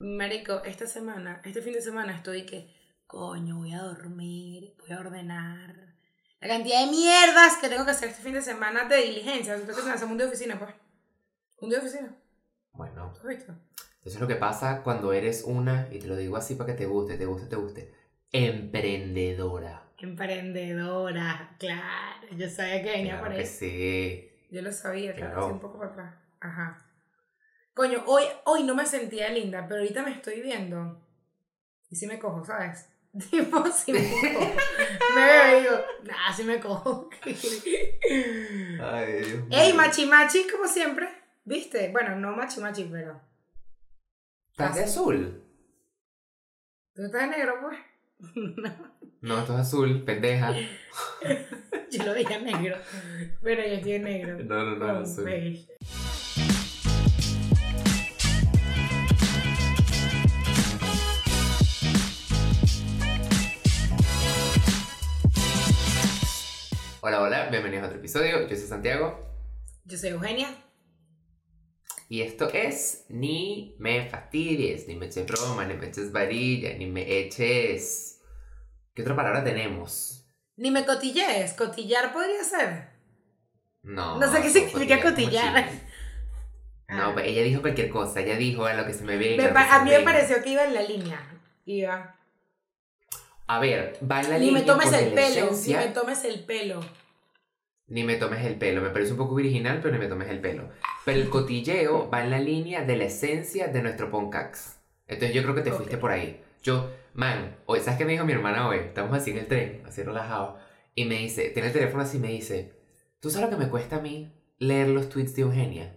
Marico, esta semana, este fin de semana estoy que, coño, voy a dormir, voy a ordenar. La cantidad de mierdas que tengo que hacer este fin de semana de diligencia. Tengo que hacer un día de oficina, pues. Un día de oficina. Bueno, ¿Tú has visto? eso es lo que pasa cuando eres una, y te lo digo así para que te guste, te guste, te guste, emprendedora. Emprendedora, claro. Yo sabía que venía Claro por que ahí. sí. Yo lo sabía, claro, Claro. sí, un poco para atrás. Ajá. Coño, hoy, hoy no me sentía linda, pero ahorita me estoy viendo. Y sí me cojo, ¿sabes? Tipo, sí me cojo. me veo y digo, nah, sí me cojo. Ay, Dios. Ey, machi machi, como siempre. ¿Viste? Bueno, no machi machi, pero. ¿Estás de azul? ¿Tú estás de negro, pues? No, esto es azul, pendeja. yo lo dije negro. Pero yo estoy de negro. No, no, no, azul. beige. Hola, hola, bienvenidos a otro episodio. Yo soy Santiago Yo soy Eugenia. y esto es Ni me fastidies, ni me eches broma, ni me eches varilla, ni me eches. ¿Qué otra palabra tenemos? Ni me cotillees. Cotillar podría ser. No. No sé qué significa cotillar. No, pues ella dijo cualquier cosa, ella dijo a lo que se me pa- a mí me pareció que iba en la línea. Iba. A ver, va en la Ni línea me tomes el pelo. Ni me tomes el pelo. Ni me tomes el pelo, me parece un poco original, pero ni me tomes el pelo. Pero el cotilleo va en la línea de la esencia de nuestro Poncax. Entonces yo creo que te fuiste Ok. por ahí. Yo, man, hoy, ¿sabes qué me dijo mi hermana hoy? Estamos así en el tren, así relajados. Y me dice, tiene el teléfono así y me dice, ¿tú sabes lo que me cuesta a mí leer los tweets de Eugenia?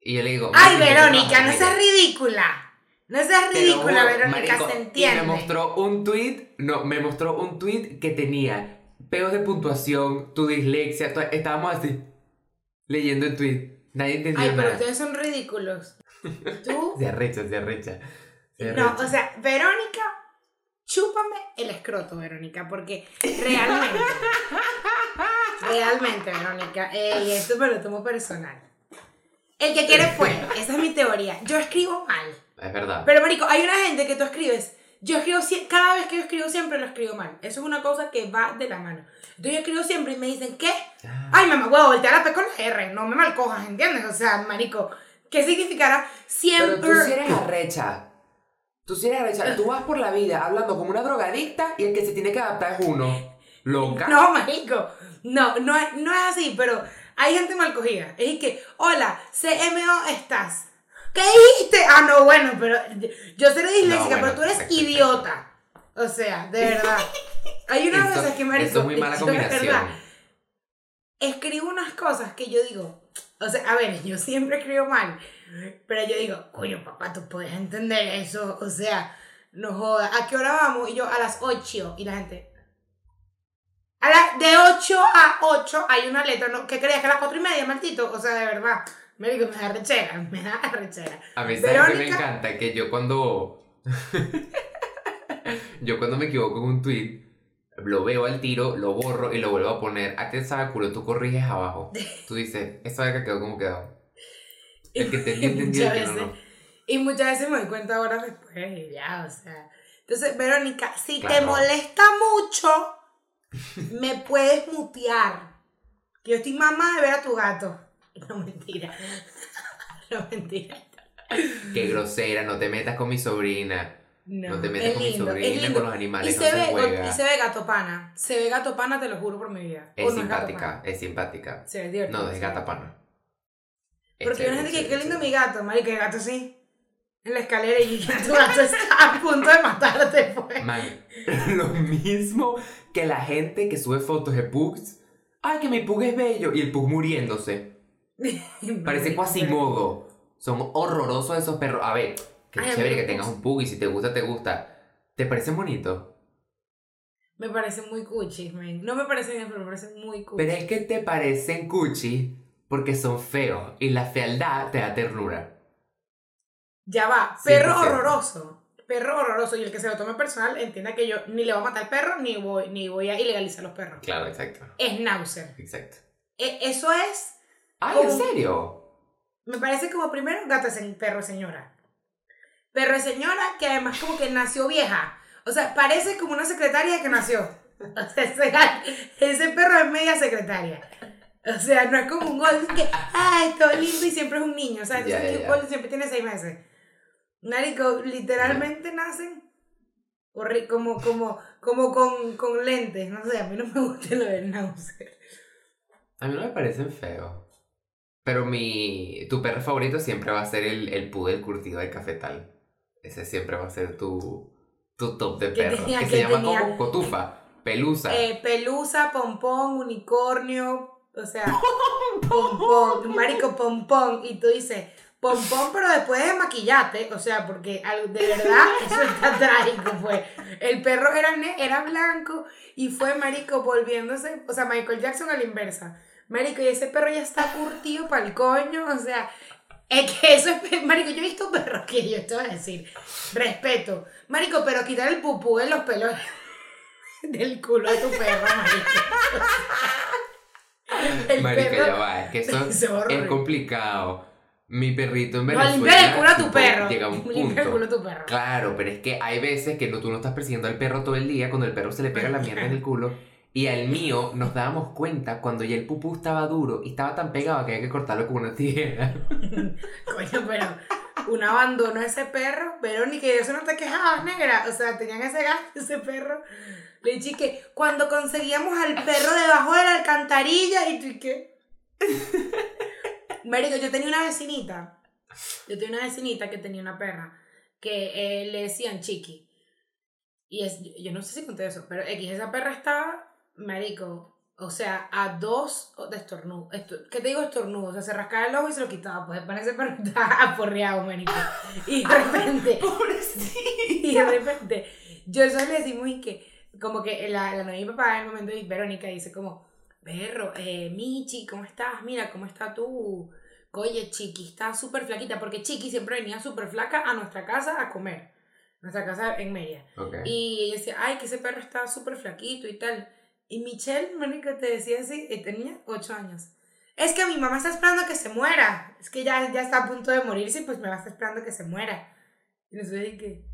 Y yo le digo, Ay, "Marico, yo Verónica, no seas ella". ridícula. No seas ridícula, Verónica, se Y entiende. me mostró un tweet, no, me mostró un tweet que tenía peos de puntuación, tu dislexia, estábamos así, leyendo el tweet. Nadie entendió Ay, pero nada. ustedes son ridículos. Tú. Se arrecha, se arrecha. se No, o sea, Verónica, chúpame el escroto, Verónica, porque realmente. realmente, Verónica. Ey, esto me lo tomo personal. El que quiere fue, esa es mi teoría. Yo escribo mal. Es verdad. Pero, Marico, hay una gente que tú escribes. Yo escribo, cada vez que yo escribo siempre lo escribo mal. Eso es una cosa que va de la mano. Entonces yo escribo siempre y me dicen, ¿qué? Ah, Ay, mamá, huevo, voltea la P con la R. No me malcojas, ¿entiendes? O sea, marico, ¿qué significará siempre? pero tú sí eres arrecha. Tú sí eres arrecha. Tú vas por la vida hablando como una drogadicta y el que se tiene que adaptar es uno. Loca. No, marico. No, no es, no es así, pero hay gente mal cogida. Es que, hola, CMO estás. ¿Qué dijiste? Ah, no, bueno, pero yo seré disléxica, No, bueno, pero tú eres idiota. O sea, de verdad. Hay unas Eso- veces que, marico, Eso es muy mala combinación. verdad escribo unas cosas que yo digo, o sea, a ver, yo siempre escribo mal, pero yo digo, coño, papá, tú puedes entender eso, o sea, no jodas, ¿a qué hora vamos? Y yo, a las 8, y la gente, a la, de 8 a 8 hay una letra, ¿no? ¿qué creías que a las 4 y media, maldito? O sea, de verdad, me digo, me da rechera, me da rechera. A mí, ¿sabes qué me Verónica- encanta? Que yo cuando. yo cuando me equivoco en un tweet, lo veo al tiro, lo borro y lo vuelvo a poner. A ti sabe culo, tú corriges abajo. Tú dices, esta vez que quedó como quedó. El que entendió, entendió, el que no, no. Y muchas veces me doy cuenta horas después y ya, o sea. Entonces, Verónica, si te molesta mucho, me puedes mutear. Que yo estoy mamá de ver a tu gato. No, mentira. No, mentira. Qué grosera, no te metas con mi sobrina. No, No te metas con mi sobrina, con los animales, y no se, se ve, juega. y se ve gato pana. Se ve gato pana, te lo juro por mi vida. Es O no simpática, es simpática. Se ve divertido. No, es gata pana. Porque hay una gente que, qué lindo mi gato, marica, el gato sí. En la escalera y tu gato está a punto de matarte, pues. Man, lo mismo que la gente que sube fotos de pugs. Ay, que mi pug es bello. Y el pug muriéndose. Parece Quasimodo. Son horrorosos esos perros. A ver, qué Ay, chévere que tengas un pug y si te gusta, te gusta. ¿Te parecen bonitos? Me parecen muy cuchis, man. No me parecen bien, pero me parecen muy cuchis. Pero es que te parecen cuchi porque son feos. Y la fealdad te da ternura. Ya va, perro 100%. horroroso. Perro horroroso. Y el que se lo tome personal entienda que yo ni le voy a matar al perro, ni voy, ni voy a ilegalizar los perros. Claro, exacto. Es náusea. Exacto. E- eso es, Ay, ¿en serio? me parece como primero gato es perro señora. Perro señora que además como que nació vieja. O sea, parece como una secretaria que nació. O sea, ese, perro es media secretaria. O sea, no es como un golden que, ay, todo lindo y siempre es un niño. O sea, que ya, un golden siempre tiene seis meses. Marico, literalmente nacen como, como, como con, con lentes. No sé, a mí no me gusta lo del náusea. A mí no me parecen feos. Pero mi. Tu perro favorito siempre va a ser el, el poodle curtido de cafetal. Ese siempre va a ser tu, tu top de ¿Qué perro. tenía? que ¿Qué se llama tenía? cotufa, pelusa. Eh, pelusa, pompón, unicornio, o sea, pompón, marico, pompón. Y tú dices, pompón, pero después de maquillate, o sea, porque de verdad eso está trágico, pues. El perro era, era blanco y fue, marico, volviéndose, o sea, Michael Jackson a la inversa. Marico, y ese perro ya está curtido para el coño, o sea, es que eso es, marico, yo he visto perros que yo te voy a decir, respeto, marico, pero quitar el pupú de los pelos del culo de tu perro, marico. El Marica, perro- ya va. Es que eso es complicado. Mi perrito en No, Venezuela. limpia el culo a tu tipo, perro. Llega a un Limpia el culo punto. a tu perro. Claro, pero es que hay veces que no, tú no estás persiguiendo al perro todo el día cuando el perro se le pega la mierda en el culo. Y al mío nos dábamos cuenta cuando ya el pupú estaba duro y estaba tan pegado que había que cortarlo con una tijera. Coño, pero un abandono a ese perro, Verónica, y de eso no te quejabas, negra. O sea, tenían ese gato, ese perro. Le dije que cuando conseguíamos al perro debajo de la alcantarilla y tú qué. Marico, yo tenía una vecinita. Yo tenía una vecinita que tenía una perra que eh, le decían chiqui. Y es, yo no sé si conté eso, pero X, esa perra estaba, marico, o sea, a dos de estornudo. Esto, ¿Qué te digo estornudo? O sea, se rascaba el ojo y se lo quitaba. Pues para ese perro estaba aporreado, marico. Y de repente, y de repente, yo eso le decimos y que, como que la, la novia mi papá en el momento y Verónica dice como, perro, eh, Michi, ¿cómo estás? Mira, ¿cómo está tú? Oye, Chiqui está súper flaquita, porque Chiqui siempre venía súper flaca a nuestra casa a comer. Nuestra casa en Mérida. Ok. Y ella decía, ay, que ese perro está súper flaquito y tal. Y Michelle, Mónica, te decía así, y tenía ocho años. Es que mi mamá está esperando que se muera. Es que ya, ya está a punto de morirse y pues me va a estar esperando que se muera. Y nosotros dije,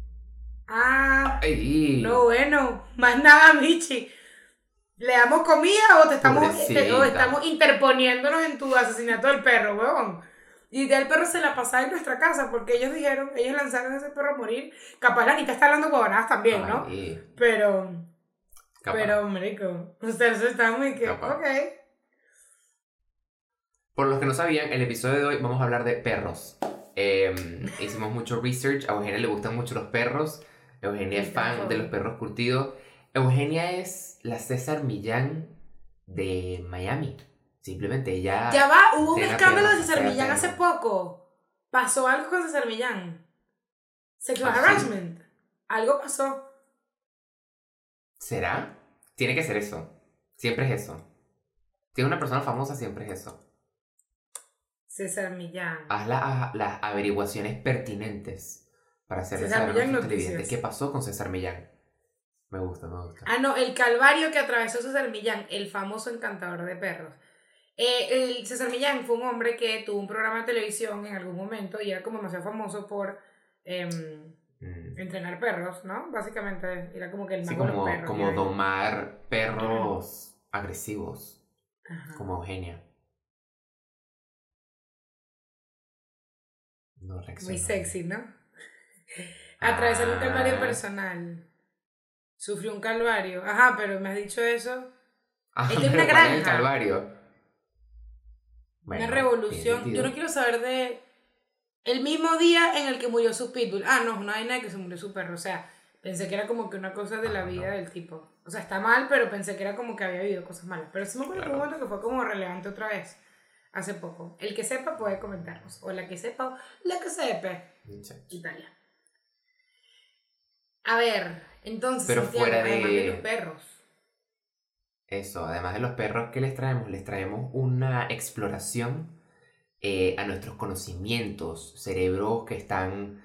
ah, Ay, no, bueno, más nada, Michi. ¿Le damos comida o te estamos, te- o estamos interponiéndonos en tu asesinato del perro, huevón? Y ya el perro se la pasaba en nuestra casa porque ellos dijeron, ellos lanzaron a ese perro a morir. Capaz la Anita está hablando huevonadas también, ¿no? Ay, Pero, capaz. pero, marico, ustedes están muy que, Capaz. ok. Por los que no sabían, el episodio de hoy vamos a hablar de perros. Eh, hicimos mucho research. A Eugenia le gustan mucho los perros. Eugenia es fan de los perros curtidos. Eugenia es la César Millán de Miami. Simplemente ella. Ya va, hubo un escándalo de César Millán perro. hace poco. Pasó algo con César Millán. Sexual ¿Ah, sí? harassment. Algo pasó. ¿Será? Tiene que ser eso. Siempre es eso. Si es una persona famosa, siempre es eso. César Millán. Haz la- las averiguaciones pertinentes para hacerle saber a nuestros televidentes qué pasó con César Millán. Me gusta, me gusta. Ah, no, el calvario que atravesó César Millán, el famoso encantador de perros. Eh, el César Millán fue un hombre que tuvo un programa de televisión en algún momento y era como demasiado famoso por em, Mm. entrenar perros, ¿no? Básicamente era como que el Sí, mago de como, los perros. como domar perros agresivos, Ajá. como Eugenia. No reacciona. Muy sexy, ¿no? Atravesar un calvario Ah. personal. Sufrió un calvario. Ajá, pero me has dicho eso. Ah, Esta es una ¿cuál es el granja. calvario? Bueno, una revolución. Yo no quiero saber de. El mismo día en el que murió su pitbull. Ah, no, no hay nada que se murió su perro. O sea, pensé que era como que una cosa de la Ah, vida del tipo. O sea, está mal, pero pensé que era como que había habido cosas malas. Pero sí me acuerdo que Claro. momento que fue como relevante otra vez. Hace poco. El que sepa puede comentarnos. O la que sepa, la que sepa. Italia. A ver, entonces, Pero fuera de- además de los perros. Eso, además de los perros que les traemos, les traemos una exploración eh, a nuestros conocimientos, cerebros que están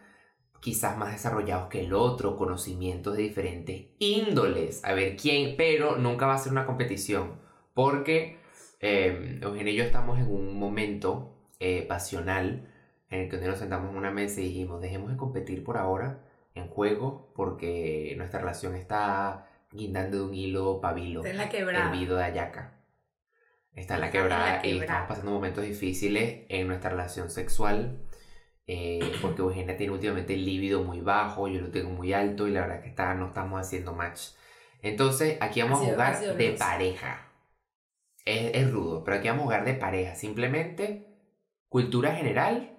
quizás más desarrollados que el otro, conocimientos de diferentes índoles, a ver quién, pero nunca va a ser una competición, porque eh, Eugenio y yo estamos en un momento eh, pasional en el que nos sentamos en una mesa y dijimos, dejemos de competir por ahora en juegos porque nuestra relación está guindando de un hilo pabilo, en la quebrada. hervido de ayaca. Está en la quebrada y estamos pasando momentos difíciles en nuestra relación sexual. eh, porque Eugenia tiene últimamente el líbido muy bajo, yo lo tengo muy alto y la verdad que está, no estamos haciendo match. Entonces, aquí vamos sido- a jugar de pareja. Es, es rudo, pero aquí vamos a jugar de pareja. Simplemente cultura general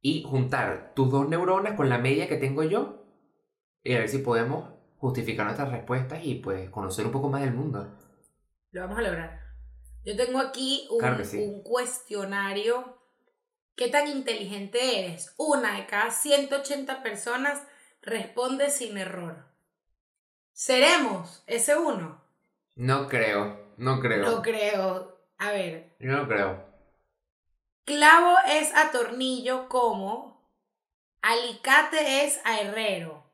y juntar tus dos neuronas con la media que tengo yo y a ver si podemos justificar nuestras respuestas y pues conocer un poco más del mundo. Lo vamos a lograr. Yo tengo aquí un, Claro que sí. un cuestionario. ¿Qué tan inteligente eres? Una de cada 180 personas responde sin error. ¿Seremos ese uno? No creo, no creo. No creo. A ver, Yo no creo. clavo es a tornillo como alicate es a herrero,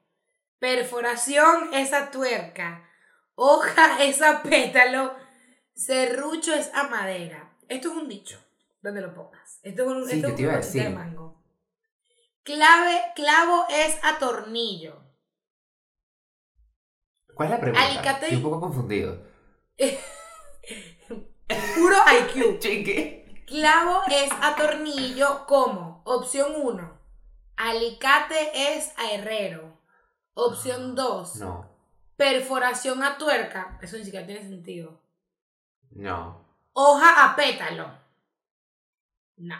perforación es a tuerca, hoja es a pétalo, serrucho es a madera. Esto es un dicho, donde lo pongas. Esto es un, Sí, esto es un cosita de decir. mango. Clave, clavo es a tornillo. ¿Cuál es la pregunta? Alicate- Estoy un poco confundido. Puro IQ. Chique. Clavo es a tornillo como opción 1. Alicate es a herrero. Opción 2. No, Perforación a tuerca. Eso ni siquiera tiene sentido. No, Hoja a pétalo. No.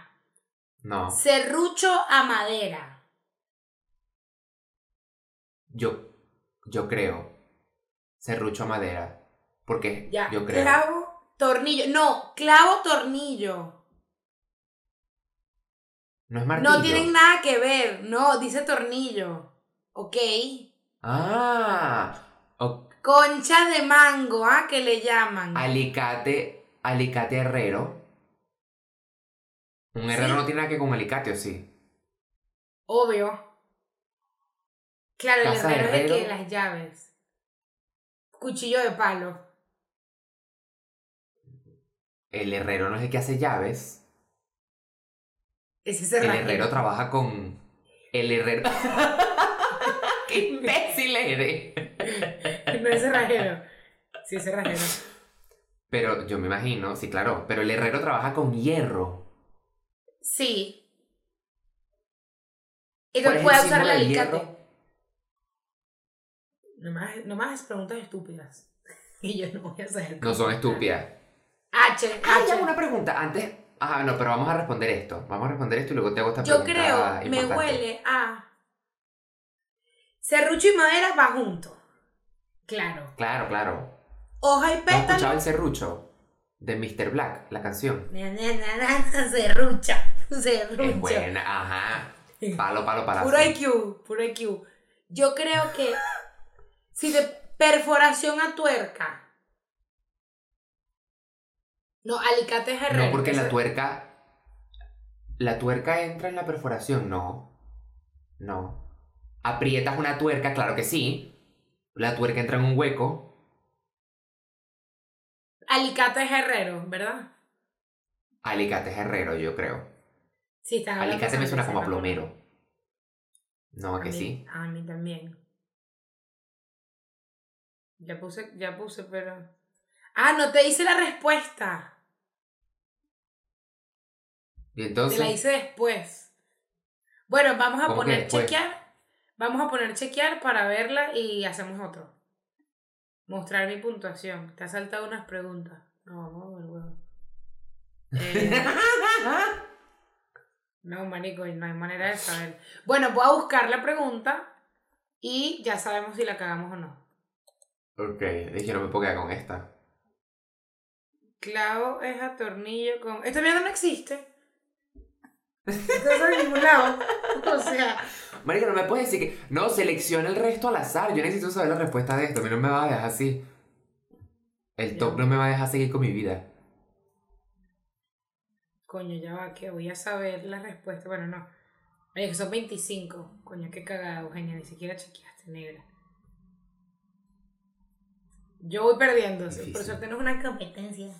no. Serrucho a madera. Yo, yo creo. Serrucho a madera. Porque Ya. yo creo. Clavo, tornillo. No, clavo, tornillo. No es martillo. No tienen nada que ver. No, dice tornillo. Ok. Ah. o- Concha de mango, ¿ah? Que le llaman. alicate, alicate herrero. Un herrero no tiene nada que ver con alicate, ¿o sí? Obvio. Claro, el herrero es de que las llaves. Cuchillo de palo. El herrero no es el que hace llaves. Ese es El herrero trabaja con. El herrero. ¡Qué imbécil eres! No es cerrajero. Sí, es cerrajero. Pero yo me imagino, sí, claro. Pero el herrero trabaja con hierro. Sí. ¿Cuál Entonces es puede usar el alicate. No no me hagas preguntas estúpidas. Y yo no voy a saber. No son estúpidas. H, Ah, ya, H. una pregunta. Antes. Ah, no, pero vamos a responder esto. Vamos a responder esto y luego te hago esta Yo pregunta. creo, me huele a. Serrucho y madera va junto. Claro. Claro, claro. Hoja y ¿Has escuchado pétalo. el serrucho? De Mr. Black, la canción. Na, na, na, Serrucha. Serrucha. Es buena, ajá. Palo, palo, palazo. Puro IQ, puro IQ. Yo creo que si de perforación a tuerca. No, alicate es herrero. No, porque la tuerca. La tuerca entra en la perforación, no. No. Aprietas una tuerca, claro que sí. La tuerca entra en un hueco. Alicate es herrero, ¿verdad? Alicate es herrero, yo creo. Sí, están Alicate me suena como a plomero. No, ¿a que mí- sí? A mí también. Ya puse, ya puse, pero. Ah, no te hice la respuesta. Y Te entonces. la hice después. Bueno, vamos a ¿Cómo que poner chequear. Vamos a poner chequear para verla y hacemos otro. Mostrar mi puntuación. Te ha saltado unas preguntas. No, vamos a ver, huevo. Eh, no, marico, no hay manera de saber. Bueno, voy a buscar la pregunta y ya sabemos si la cagamos o no. ok, dije, no me puedo quedar con esta. Clavo es a tornillo con. Esta mierda no existe. Esto no en ningún lado. O sea, Marica, no me puedes decir que. No, selecciona el resto al azar. Yo necesito saber la respuesta de esto. A mí no me va a dejar así. El top no me va a dejar seguir con mi vida. coño, ya va, que voy a saber la respuesta. Bueno, no. Oye, que son 25. Coño, qué cagada, Eugenia. Ni siquiera chequeaste, negra. Yo voy perdiendo. Por suerte no es una competencia.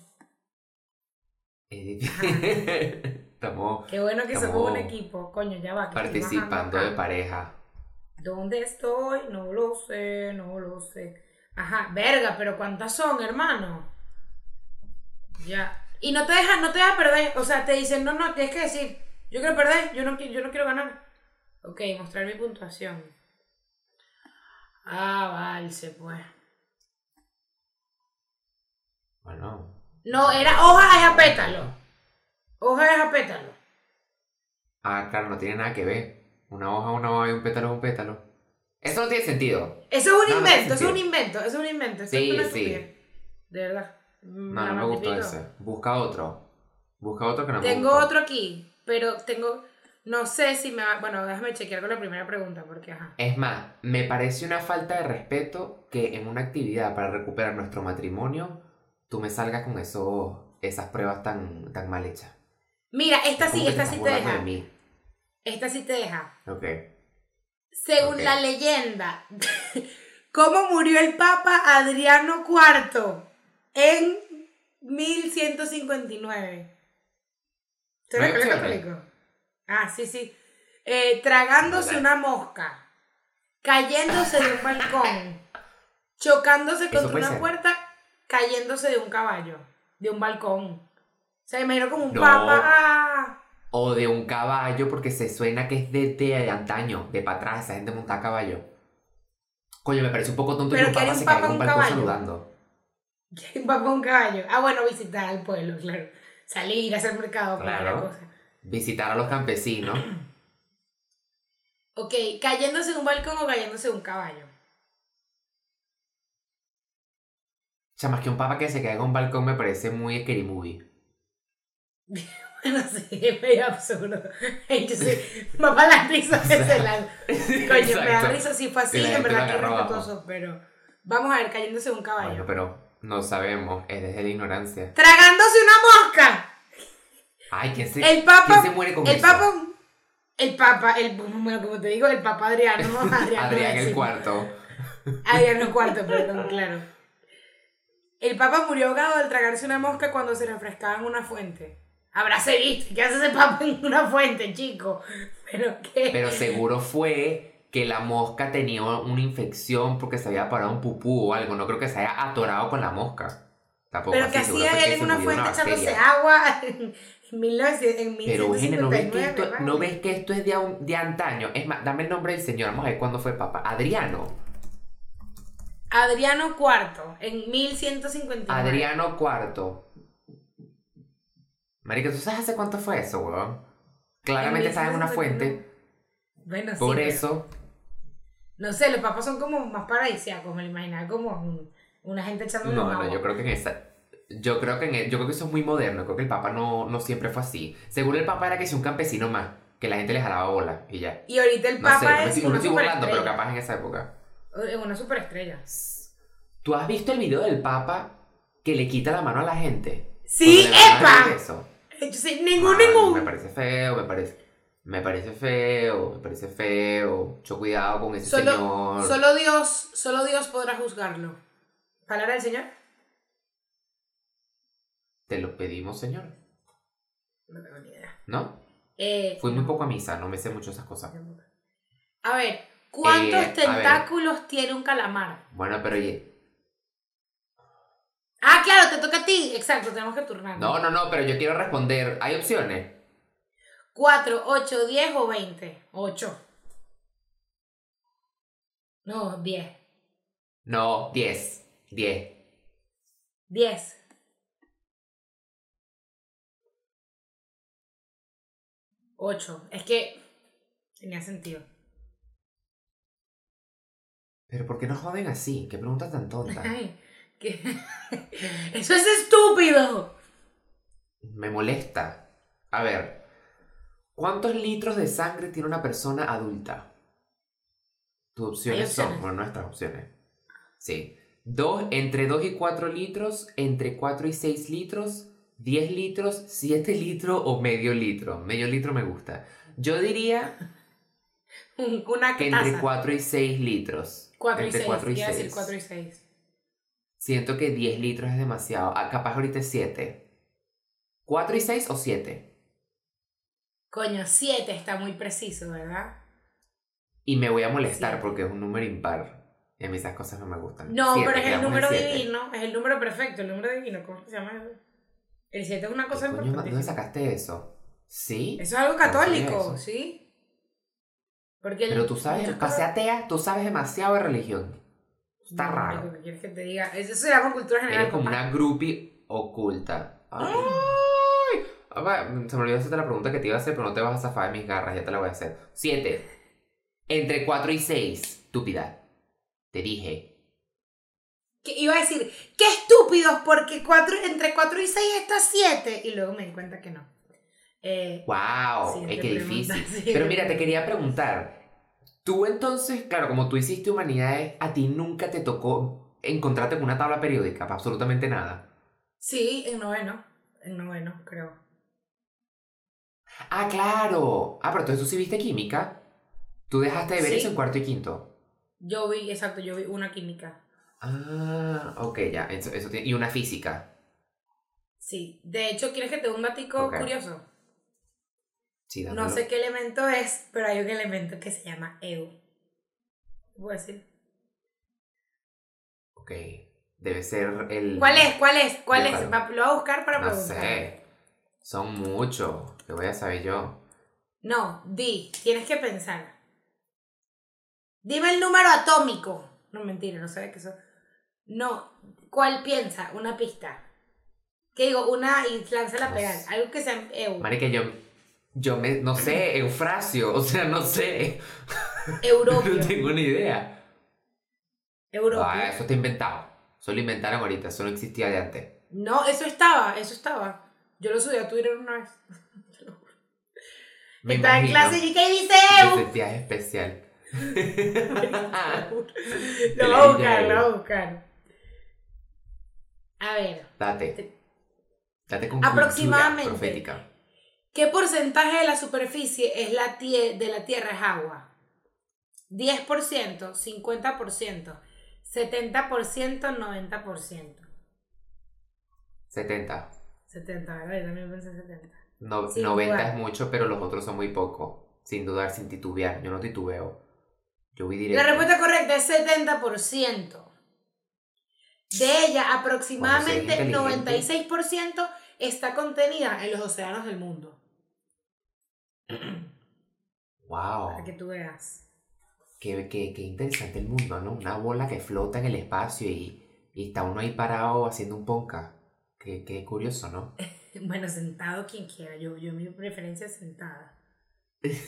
Estamos Qué bueno que somos un equipo. Coño, ya va. que participando de pareja. ¿Dónde estoy? No lo sé, no lo sé. Ajá, verga, pero ¿cuántas son, hermano? Ya. Y no te dejan, no te dejan perder. O sea, te dicen, no, no, tienes que decir, yo quiero perder, yo no, yo no quiero ganar. Ok, mostrar mi puntuación. Ah, valse, pues. Bueno. No, era hoja a pétalo. Hoja es a pétalo. Ah, claro, no tiene nada que ver. Una hoja, una hoja y un pétalo es un pétalo. Eso no tiene sentido. Eso es un No, invento, eso es un invento, eso es un invento. Eso Sí, es sí. De verdad. No, no me gustó ese. Busca otro. Busca otro que no me Tengo otro aquí, pero tengo. No sé si me va. Bueno, déjame chequear con la primera pregunta, porque ajá. Es más, me parece una falta de respeto que en una actividad para recuperar nuestro matrimonio, tú me salgas con eso, esas pruebas tan, tan mal hechas. Mira, esta sí, esta sí te deja. de. Esta sí te deja. Ok. Según la leyenda, ¿cómo murió el Papa Adriano IV en 1159? ¿Tú ¿No eres opciones? católico? Ah, sí, sí. Eh, tragándose una mosca, cayéndose de un balcón, chocándose contra una ser. puerta, cayéndose de un caballo, de un balcón. O sea, imagino como un No. papa. ¡ah! O de un caballo, porque se suena que es de, de antaño, de para atrás, esa gente monta a caballo. Coño, me parece un poco tonto que Pero un papa un se papa caiga en un un balcón caballo. saludando. Un papa un caballo. Ah, bueno, visitar al pueblo, claro. Salir, hacer mercado, cualquier Claro. cosa. Visitar a los campesinos. Ok, cayéndose de un balcón o cayéndose de un caballo. O sea, más que un papa que se caiga en un balcón me parece muy scary movie. Bueno, sí, es medio absurdo. Para la risa de ese lado. Coño, me da risa si fue así, en verdad que respetuoso, pero vamos a ver, cayéndose un caballo. Bueno, pero no sabemos, es desde la ignorancia. ¡Tragándose una mosca! Ay, ¿quién se, El papa, ¿quién se muere con el eso? papa, el papa, el, bueno, como te digo, el papa Adriano, Adriano, Adrián el cuarto. Adriano cuarto, perdón, claro. El papa murió ahogado al tragarse una mosca cuando se refrescaba en una fuente. Habráse visto, ¿qué hace ese papa en una fuente, chico? Pero qué. Pero seguro fue que la mosca tenía una infección porque se había parado un pupú o algo. No creo que se haya atorado con la mosca. Tampoco Pero así, que hacía que él en una fuente echándose agua en, 1900, en Pero Eugenia, ¿no ves, que 1159, esto, ¿vale? ¿no ves que esto es de, un- de antaño? Es más, dame el nombre del señor, vamos a ver cuándo fue papa. Adriano. Adriano IV, en 1159. Adriano IV. Marica, ¿tú sabes hace cuánto fue eso, weón? Claramente En estaba en una 1159. fuente. Bueno, sí. Por eso. No sé, los papas son como más paradisíacos, me lo imaginaba como un- una gente echando No, no, yo creo que en esa. Yo creo que en el- yo creo que eso es muy moderno. Creo que el Papa no, no siempre fue así. Seguro el Papa era que es un campesino más. Que la gente le jalaba bola y ya. Y ahorita el No papa no es no me una estoy burlando, pero capaz en esa época. Es una superestrella. ¿Tú has visto el video del Papa que le quita la mano a la gente? ¡Sí, epa! el beso. Yo sé, ningún, Ay, ningún. Me parece feo, me parece. Me parece feo, me parece feo. Mucho cuidado con ese Solo, señor. solo Dios, solo Dios podrá juzgarlo. ¿Palabra del Señor? Te lo pedimos, señor. No tengo ni idea. ¿No? Eh, Fui muy poco a misa, no me sé mucho esas cosas. A ver, ¿cuántos Eh, ver. tentáculos tiene un calamar? Bueno, pero oye. Ah, claro, te toca a ti. Exacto, tenemos que turnar. No, no, no, pero yo quiero responder. ¿Hay opciones? 4, 8, 10 o 20. 8. No, 10. No, 10. 10. 10. Ocho. Es que tenía sentido. Pero ¿por qué no joden así? ¿Qué pregunta tan tonta? Que- Eso es estúpido. Me molesta. A ver. ¿Cuántos litros de sangre tiene una persona adulta? Tus opciones, opciones. son, bueno, nuestras opciones. Sí. Dos, entre 2 y 4 litros, entre 4 y 6 litros, 10 litros, 7 litros o medio litro. Medio litro me gusta. Yo diría Un- Una que entre taza. 4 y 6 litros. 4 y entre 6. 4 y decir 6. 4 y 6. Siento que 10 litros es demasiado. Ah, capaz ahorita es 7. ¿4 y 6 o 7? Coño, 7 está muy preciso, ¿verdad? Y me voy a molestar Siete. porque es un número impar. Y a mí esas cosas no me gustan. No, Siete, pero es el número divino, es el número perfecto, el número divino, ¿cómo se llama eso? El 7 es una ¿Qué cosa importante. ¿Dónde sacaste eso? ¿Sí? Eso es algo católico. ¿sí? Porque el- Pero tú sabes, ser atea, tú sabes demasiado de religión. Está No, raro. ¿qué quieres que te diga? Eso se llama cultura general. Eres como una groupie oculta. Ay. A ver, Se me olvidó hacerte la pregunta que te iba a hacer, pero no te vas a zafar de mis garras, ya te la voy a hacer. 7. Entre 4 y 6. Estúpida. Te dije. Que iba a decir, qué estúpidos, porque cuatro, entre 4 y 6 está 7. Y luego me di cuenta que no. Eh, ¡Wow! Es que difícil. Pero mira, te quería preguntar. Tú entonces, claro, como tú hiciste humanidades, a ti nunca te tocó encontrarte con una tabla periódica para absolutamente nada. sí, en noveno. En noveno, creo. Ah, claro. Ah, pero entonces tú sí viste química. Tú dejaste de ver Sí. eso en cuarto y quinto. Yo vi, exacto, yo vi una química. Ah, ok, ya. Eso, eso tiene- Y una física. Sí. De hecho, ¿quieres que te dé un datico Ok. curioso? Sí, No sé qué elemento es, pero hay un elemento que se llama EU. ¿Qué puedo decir? Ok. Debe ser el. ¿Cuál es? ¿Cuál es? ¿Cuál es? Lo voy a buscar para No preguntar. sé. Son muchos. ¿Qué voy a saber yo? No, di, tienes que pensar. Dime el número atómico. No, mentira, no sé qué eso. No, ¿cuál piensa? Una pista. ¿Qué digo? Una y lánzala a No pegar. sé. Algo que sea EU. Marica, yo. Yo me. No sé, Eufrasio. O sea, no sé. Europio. No tengo ni idea. Europio. Ah, eso está inventado. Eso lo inventaron ahorita. Eso no existía de antes. No, eso estaba, eso estaba. Yo lo subí a Twitter una vez. Me Estaba en clase y ¿qué dice EU? sentías especial. Lo voy a buscar, lo voy a buscar. A ver, Date. Date con Aproximadamente. profética. ¿Qué porcentaje de la superficie es la tie- de la Tierra es agua? 10%, 50%, 70%, 90%. 70. 70, ¿verdad? Yo también pensé 70. No, Sin 90 dudar. es mucho, pero los otros son muy poco. Sin dudar, sin titubear. Yo no titubeo. Yo voy directo. La respuesta correcta es 70%. De ella, aproximadamente Bueno, si eres 96% está contenida en los océanos del mundo. Wow. Para que tú veas. Qué, qué, qué interesante el mundo, ¿no? Una bola que flota en el espacio y, y está uno ahí parado haciendo un ponca. Qué, qué curioso, ¿no? Bueno, sentado quien quiera. Yo, yo mi preferencia es sentada. Sí.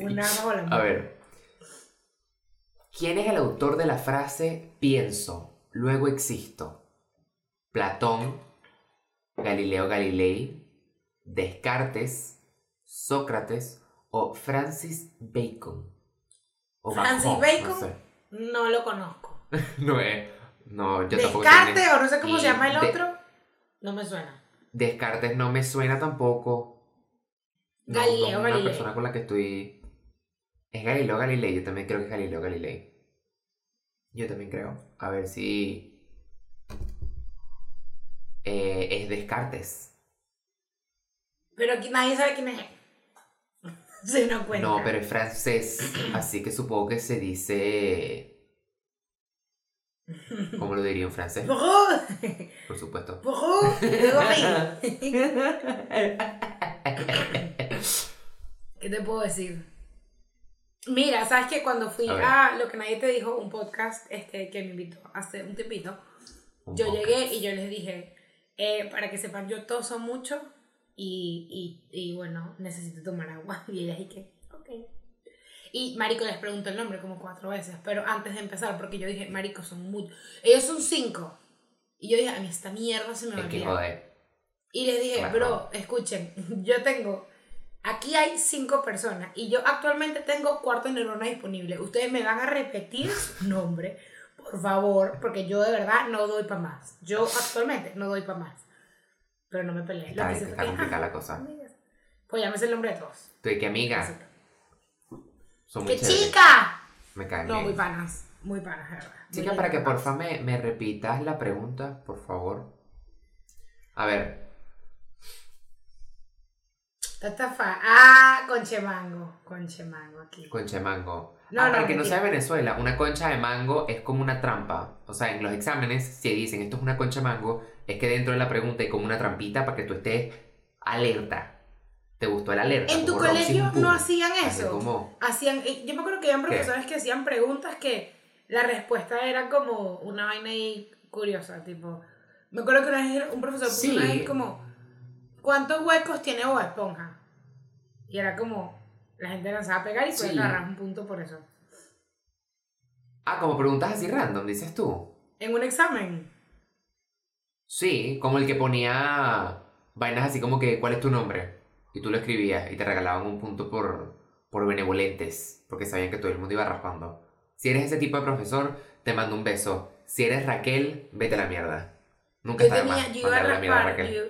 una volando. A ver. ¿Quién es el autor de la frase pienso, luego existo? Platón, Galileo Galilei, Descartes, Sócrates o Francis Bacon. O Francis Bacon, Bacon. No, sé. No lo conozco. no es. No, yo tampoco sé Descarte quién es. o no sé cómo se llama el de- otro. No me suena. Descartes no me suena tampoco. No, Galileo no una Galilei. persona con la que estoy. Es Galileo Galilei, yo también creo que es Galileo Galilei. Yo también creo. A ver si. Eh, es Descartes. Pero aquí nadie sabe quién es. Se no cuenta. No, pero es francés, así que supongo que se dice. ¿Cómo lo diría en francés? Por supuesto. ¿Qué te puedo decir? Mira, sabes que cuando fui A a, lo que nadie te dijo, un podcast este, que me invitó hace un tiempito, Un yo poco. llegué y yo les dije, eh, para que sepan, yo toso mucho y, y, y bueno, necesito tomar agua. Y ellas y que, ok. Y Marico les pregunto el nombre como cuatro veces, pero antes de empezar, porque yo dije, Marico, son muchos. Ellos son cinco. Y yo dije, a mí esta mierda se me va a olvidar. Y les dije, bro, escuchen, yo tengo, aquí hay cinco personas y yo actualmente tengo cuarto neurona disponible. Ustedes me van a repetir su nombre, por favor, porque yo de verdad no doy para más. Yo actualmente no doy para más. Pero no me peleé. Está, complicada la cosa. amigas. Pues llámese el nombre de todos. Estoy que amiga. Son muy ¡Qué chéveres. chica! Me caen No, bien. muy panas. Muy panas, de verdad. Chica, Muy para que porfa me, me repitas la pregunta, por favor. A ver. Tatafa. Ah, conche mango. Conche mango aquí. Concha de mango. No, ah, no, para que no sea Venezuela, una concha de mango es como una trampa. O sea, en los exámenes, si dicen esto es una concha de mango, es que dentro de la pregunta hay como una trampita para que tú estés alerta. ¿Te gustó el alerta? ¿En tu colegio no hacían eso? como- Hacían, eh, yo me acuerdo que habían profesores que hacían preguntas que la respuesta era como una vaina ahí curiosa, tipo. Me acuerdo que una vez un profesor puso Sí. una vez como, ¿cuántos huecos tiene Bob Esponja? Y era como, la gente lanzaba a pegar y pues Sí. agarrar un punto por eso. Ah, como preguntas así random, dices tú. En un examen. Sí, como el que ponía vainas así como que, ¿cuál es tu nombre? Y tú lo escribías y te regalaban un punto por, por benevolentes, porque sabían que todo el mundo iba raspando. Si eres ese tipo de profesor, te mando un beso. Si eres Raquel, vete a la mierda. Nunca Yo está de tenía, más yo iba a mandarle la mierda a raspar, Raquel. yo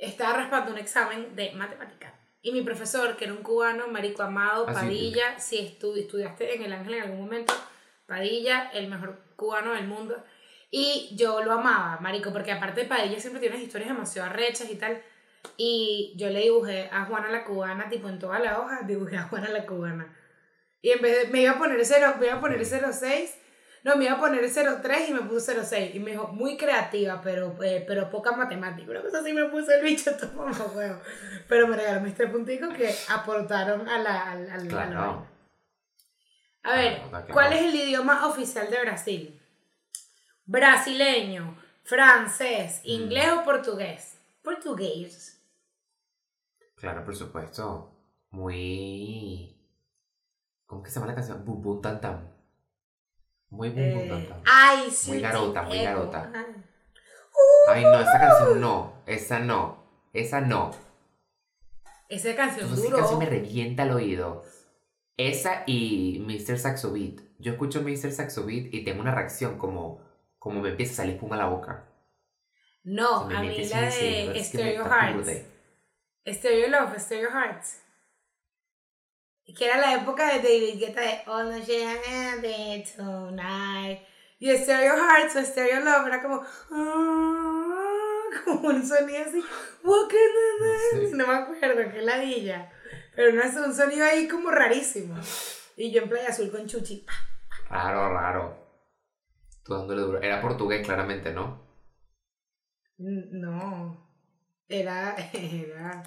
estaba raspando un examen de matemática. Y mi profesor, que era un cubano, marico amado, Ah, sí. Padilla, si estu- estudiaste en el Ángel en algún momento, Padilla, el mejor cubano del mundo. Y yo lo amaba, marico, porque aparte de Padilla siempre tiene unas historias demasiado arrechas y tal. Y yo le dibujé a Juana la cubana, tipo en toda la hoja, dibujé a Juana la cubana. Y en vez de, me iba a poner 0, me iba a poner 06, no, me iba a poner 03 y me puso 06. Y me dijo, muy creativa, pero, eh, pero poca matemática. Una cosa así me puso el bicho, todo mamá huevo. Pero me regaló mis tres punticos que aportaron a la, al, al- a la Claro. vaina. A ver, Claro, ¿verdad que ¿cuál no? es el idioma oficial de Brasil? Brasileño, francés, Mm. inglés o portugués? Portugués. Claro, por supuesto. Muy... ¿Cómo que se llama la canción? Bum Bum Tan Tan. Muy Bum Bum Tan. ay, sí. Muy garota, sí, muy garota. Ay, no, esa canción no. Esa no. Esa no. Esa canción Entonces sí duró. casi me revienta el oído. Esa y Mr. Saxo Beat. Yo escucho Mr. Saxo Beat y tengo una reacción como, como me empieza a salir espuma a la boca. No, a mí la de Stereo Hearts. Stereo Love, Stereo Hearts. Que era la época de David Guetta de I had it tonight. Y Stereo Hearts o Stereo Love era como. ah, como un sonido así. No sé. No me acuerdo, qué ladilla. Pero no es un sonido ahí como rarísimo. Y yo en Playa Azul con Chuchi. Raro, raro. Tú dándole duro. Era portugués, claramente, ¿no? N- No. Era. Era.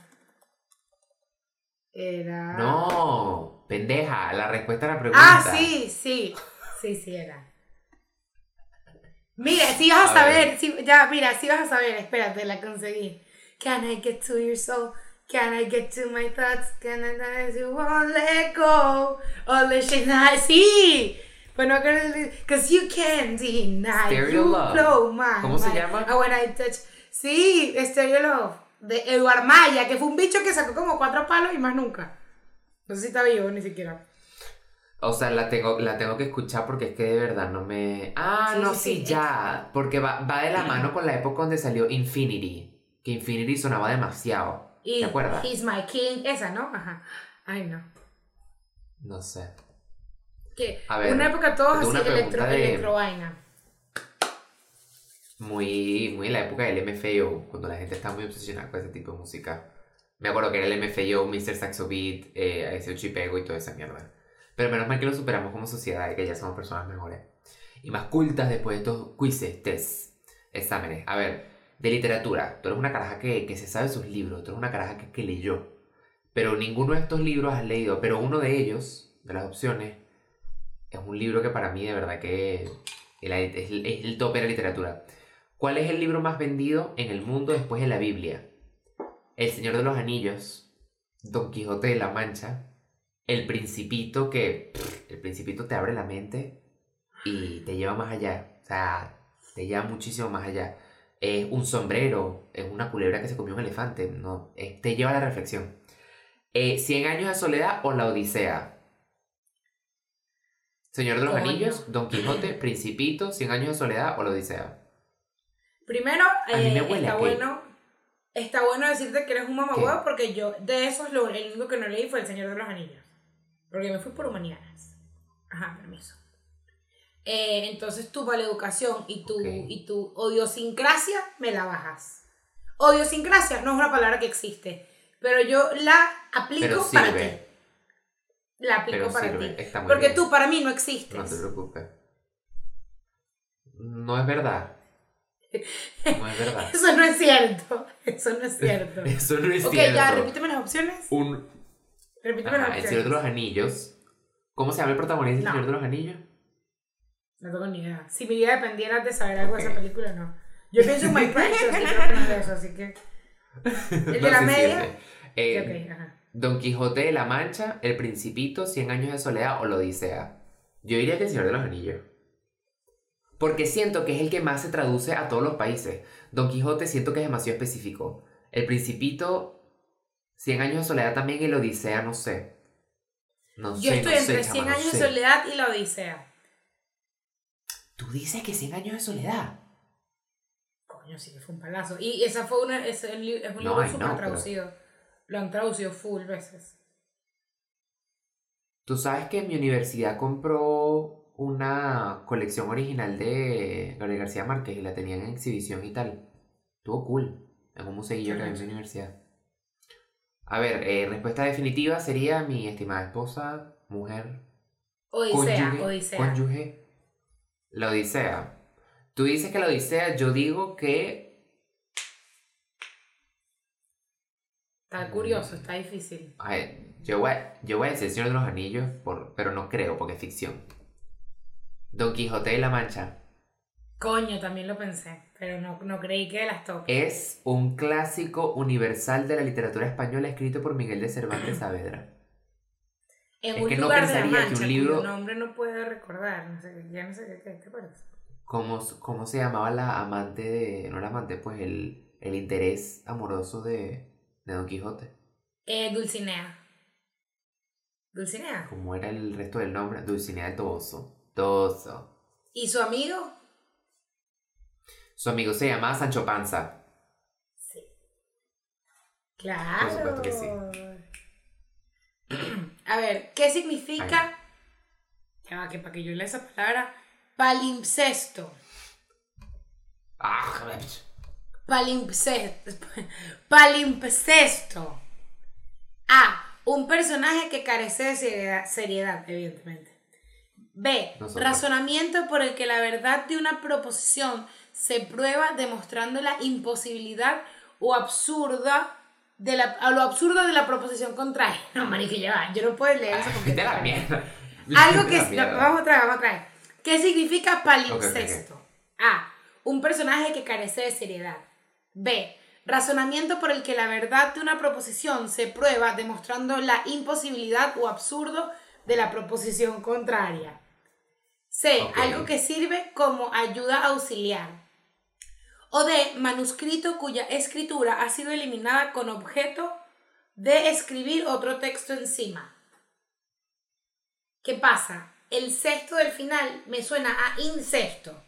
Era. No, pendeja. La respuesta a la pregunta. Ah, sí, sí. Sí, sí era. Mira, si vas a, A saber, sí, ya, mira, si vas a saber, espérate, la conseguí. Can I get to your soul? Can I get to my thoughts? Can I let you won't let go? All the shit I see. Bueno, because you can't deny. Stereo you Love. blow my ¿Cómo se llama? Ah, when I touch. Sí, Stereo Love. De Eduard Maya, que fue un bicho que sacó como cuatro palos y más nunca. No sé si está vivo ni siquiera. O sea, la tengo, la tengo que escuchar porque es que de verdad no me. Ah, Sí, no, sí, ya. Porque va, va de la mano con la época donde salió Infinity. Que Infinity sonaba demasiado. Y ¿Te acuerdas? He's My King, esa, ¿no? Ajá. Ay, no. No sé. Que una época todos así electro, de- electro vaina. Muy, muy en la época del MFAO, cuando la gente estaba muy obsesionada con ese tipo de música. Me acuerdo que era el MFAO, Mr. Saxo Beat, eh, ese Chipego y toda esa mierda. Pero menos mal que lo superamos como sociedad y que ya somos personas mejores. Y más cultas después de estos quizzes, tests, exámenes. A ver, de literatura. Tú eres una caraja que, que se sabe sus libros, tú eres una caraja que, que leyó. Pero ninguno de estos libros has leído. Pero uno de ellos, de las opciones, es un libro que para mí de verdad que es es es el tope de la literatura. ¿Cuál es el libro más vendido en el mundo después de la Biblia? El Señor de los Anillos, Don Quijote de la Mancha, El Principito que pff, el Principito te abre la mente y te lleva más allá, o sea, te lleva muchísimo más allá. Es un sombrero, es una culebra que se comió un elefante, no, es- te lleva a la reflexión. Eh, Cien años de soledad o la Odisea. Señor de los. Anillos, Don Quijote, Principito, Cien años de soledad o la Odisea. Primero, eh, está bueno. Está bueno decirte que eres un mamagüevo ¿Qué? porque yo, de esos, lo, el único que no leí fue El Señor de los Anillos. Porque me fui por humanidades. Ajá, permiso. Eh, entonces tu educación y tu, Ok. y tu odiosincrasia me la bajas. Odiosincrasia no es una palabra que existe. pero yo la aplico para ti. La aplico Pero para ti. está muy Porque bien. tú para mí no existes. No te preocupes. No es verdad. No es verdad. Eso no es cierto. Eso no es cierto. Eso no es ok, cierto. ya, repíteme las opciones. Un... Repíteme las Ajá, el opciones. Señor de los Anillos. ¿Cómo se llama el protagonista del No. Señor de los Anillos? No tengo ni idea. Si mi vida dependiera de saber algo de Ok. esa película, no. Yo pienso en My Precious y creo que no es de eso, así que. ¿El de la sí, media? sí. Eh, Ok, ok, ajá. Don Quijote de la Mancha, El Principito, Cien Años de Soledad o La Odisea. Yo diría que El Señor de los Anillos. Porque siento que es el que más se traduce a todos los países. Don Quijote siento que es demasiado específico. El Principito, Cien Años de Soledad también y La Odisea, no sé. No Yo sé, estoy no entre sé, 100 chama, no años de sé. soledad y la Odisea. Tú dices que Cien Años de Soledad. Coño, sí que fue un palazo. Y esa fue una, es, el li- es un No, libro súper traducido. Lo han traducido full veces. Tú sabes que mi universidad compró una colección original de Gabriel García Márquez y la tenían en exhibición y tal. Estuvo cool. En un museillo que hay en mi universidad. A ver, eh, respuesta definitiva sería mi estimada esposa, mujer, Odisea, cónyuge, Odisea. cónyuge. La Odisea. Tú dices que la Odisea, yo digo que Está curioso, está difícil. Ay, yo, voy a, yo voy a decir Señor de los Anillos, por, pero no creo porque es ficción. Don Quijote de la Mancha Coño, también lo pensé, pero no, no creí que las top. es un clásico universal de la literatura española escrito por Miguel de Cervantes Saavedra. En es un que no lugar de la pensaría que un libro- cuyo nombre no puedo recordar. No sé, qué- ya no sé qué, qué, ¿te parece? ¿Cómo, cómo se llamaba la amante de... no la amante, pues el, el interés amoroso de, de Don Quijote? Eh, Dulcinea. Dulcinea. ¿Cómo era el resto del nombre? Dulcinea del Toboso. ¿Y su amigo? Su amigo se llamaba Sancho Panza. Sí. Claro. Por supuesto que sí. A ver, ¿qué significa? Ya va, que para que yo lea esa palabra. Palimpsesto. Ah. Palimpsesto. Palimpsesto. A. Un personaje que carece de seriedad, seriedad, evidentemente. B. Nosotros. Razonamiento por el que la verdad de una proposición se prueba demostrando la imposibilidad o absurda de la, a lo absurdo de la proposición contraria. No, marica, ya va. Yo no puedo leer eso porque a la mierda. algo a que... la no, mierda. vamos otra vez, vamos otra vez. ¿Qué significa palimpsesto? A. Un personaje que carece de seriedad. B. Razonamiento por el que la verdad de una proposición se prueba demostrando la imposibilidad o absurdo de la proposición contraria. C. Algo que sirve como ayuda auxiliar. O D. Manuscrito cuya escritura ha sido eliminada con objeto de escribir otro texto encima. ¿Qué pasa? El sexto del final me suena a incesto.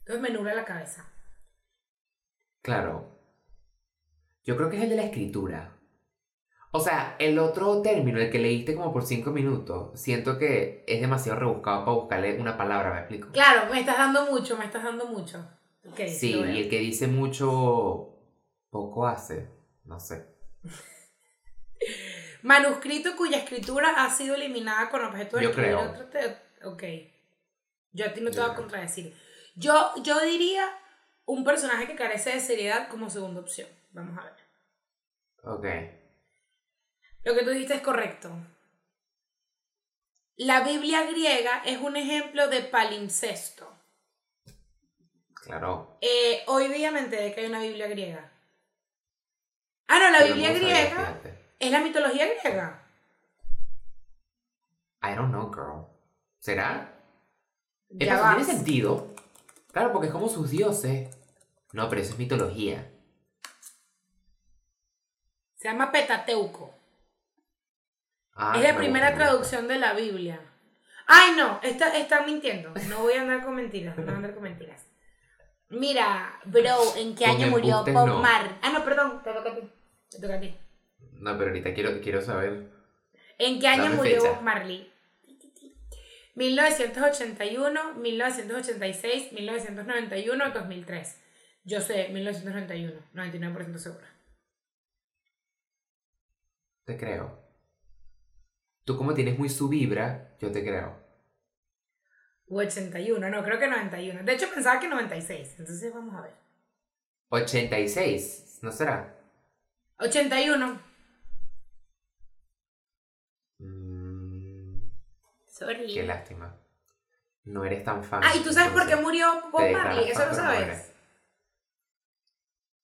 Entonces me nubla la cabeza. Claro. Yo creo que es el de la escritura. O sea, el otro término, el que leíste como por cinco minutos, siento que es demasiado rebuscado para buscarle una palabra, ¿me explico? Claro, me estás dando mucho, me estás dando mucho. Ok, Sí, y el que dice mucho, poco hace, no sé. Manuscrito cuya escritura ha sido eliminada con objeto de Yo creo. otro te- Ok. Yo a ti no te Yo voy a contradecir. Yo, yo diría un personaje que carece de seriedad como segunda opción. Vamos a ver. Ok. Lo que tú dijiste es correcto. La Biblia griega es un ejemplo de palimpsesto. Claro. Eh, hoy día me enteré que hay una Biblia griega. Ah, no, la Biblia no griega es la mitología griega. I don't know, girl. ¿Será? Ya vas. tiene sentido. Claro, porque es como sus dioses. No, pero eso es mitología. Se llama Petateuco. Ah, es la me primera traducción de la Biblia. Ay, no, está, están mintiendo. No voy a andar con mentiras, no voy a andar con mentiras. Mira, bro, ¿en qué Con año murió Bob no. Marley? Ah, no, perdón, te toca a ti. Te toca a ti. No, pero ahorita quiero, quiero saber. ¿En qué año Dame murió fecha. Bob Marley? 1981, 1986, 1991, 2003. Yo sé, 1991, 99% segura. Te creo. Tú como tienes muy su vibra, yo te creo. O 81, no, creo que 91. De hecho, pensaba que 96. Entonces vamos a ver. 86, ¿no será? 81. Mm, Sorry. qué lástima. No eres tan fan. Ah, ¿y tú sabes por qué murió Bob Marley? Eso lo no sabes.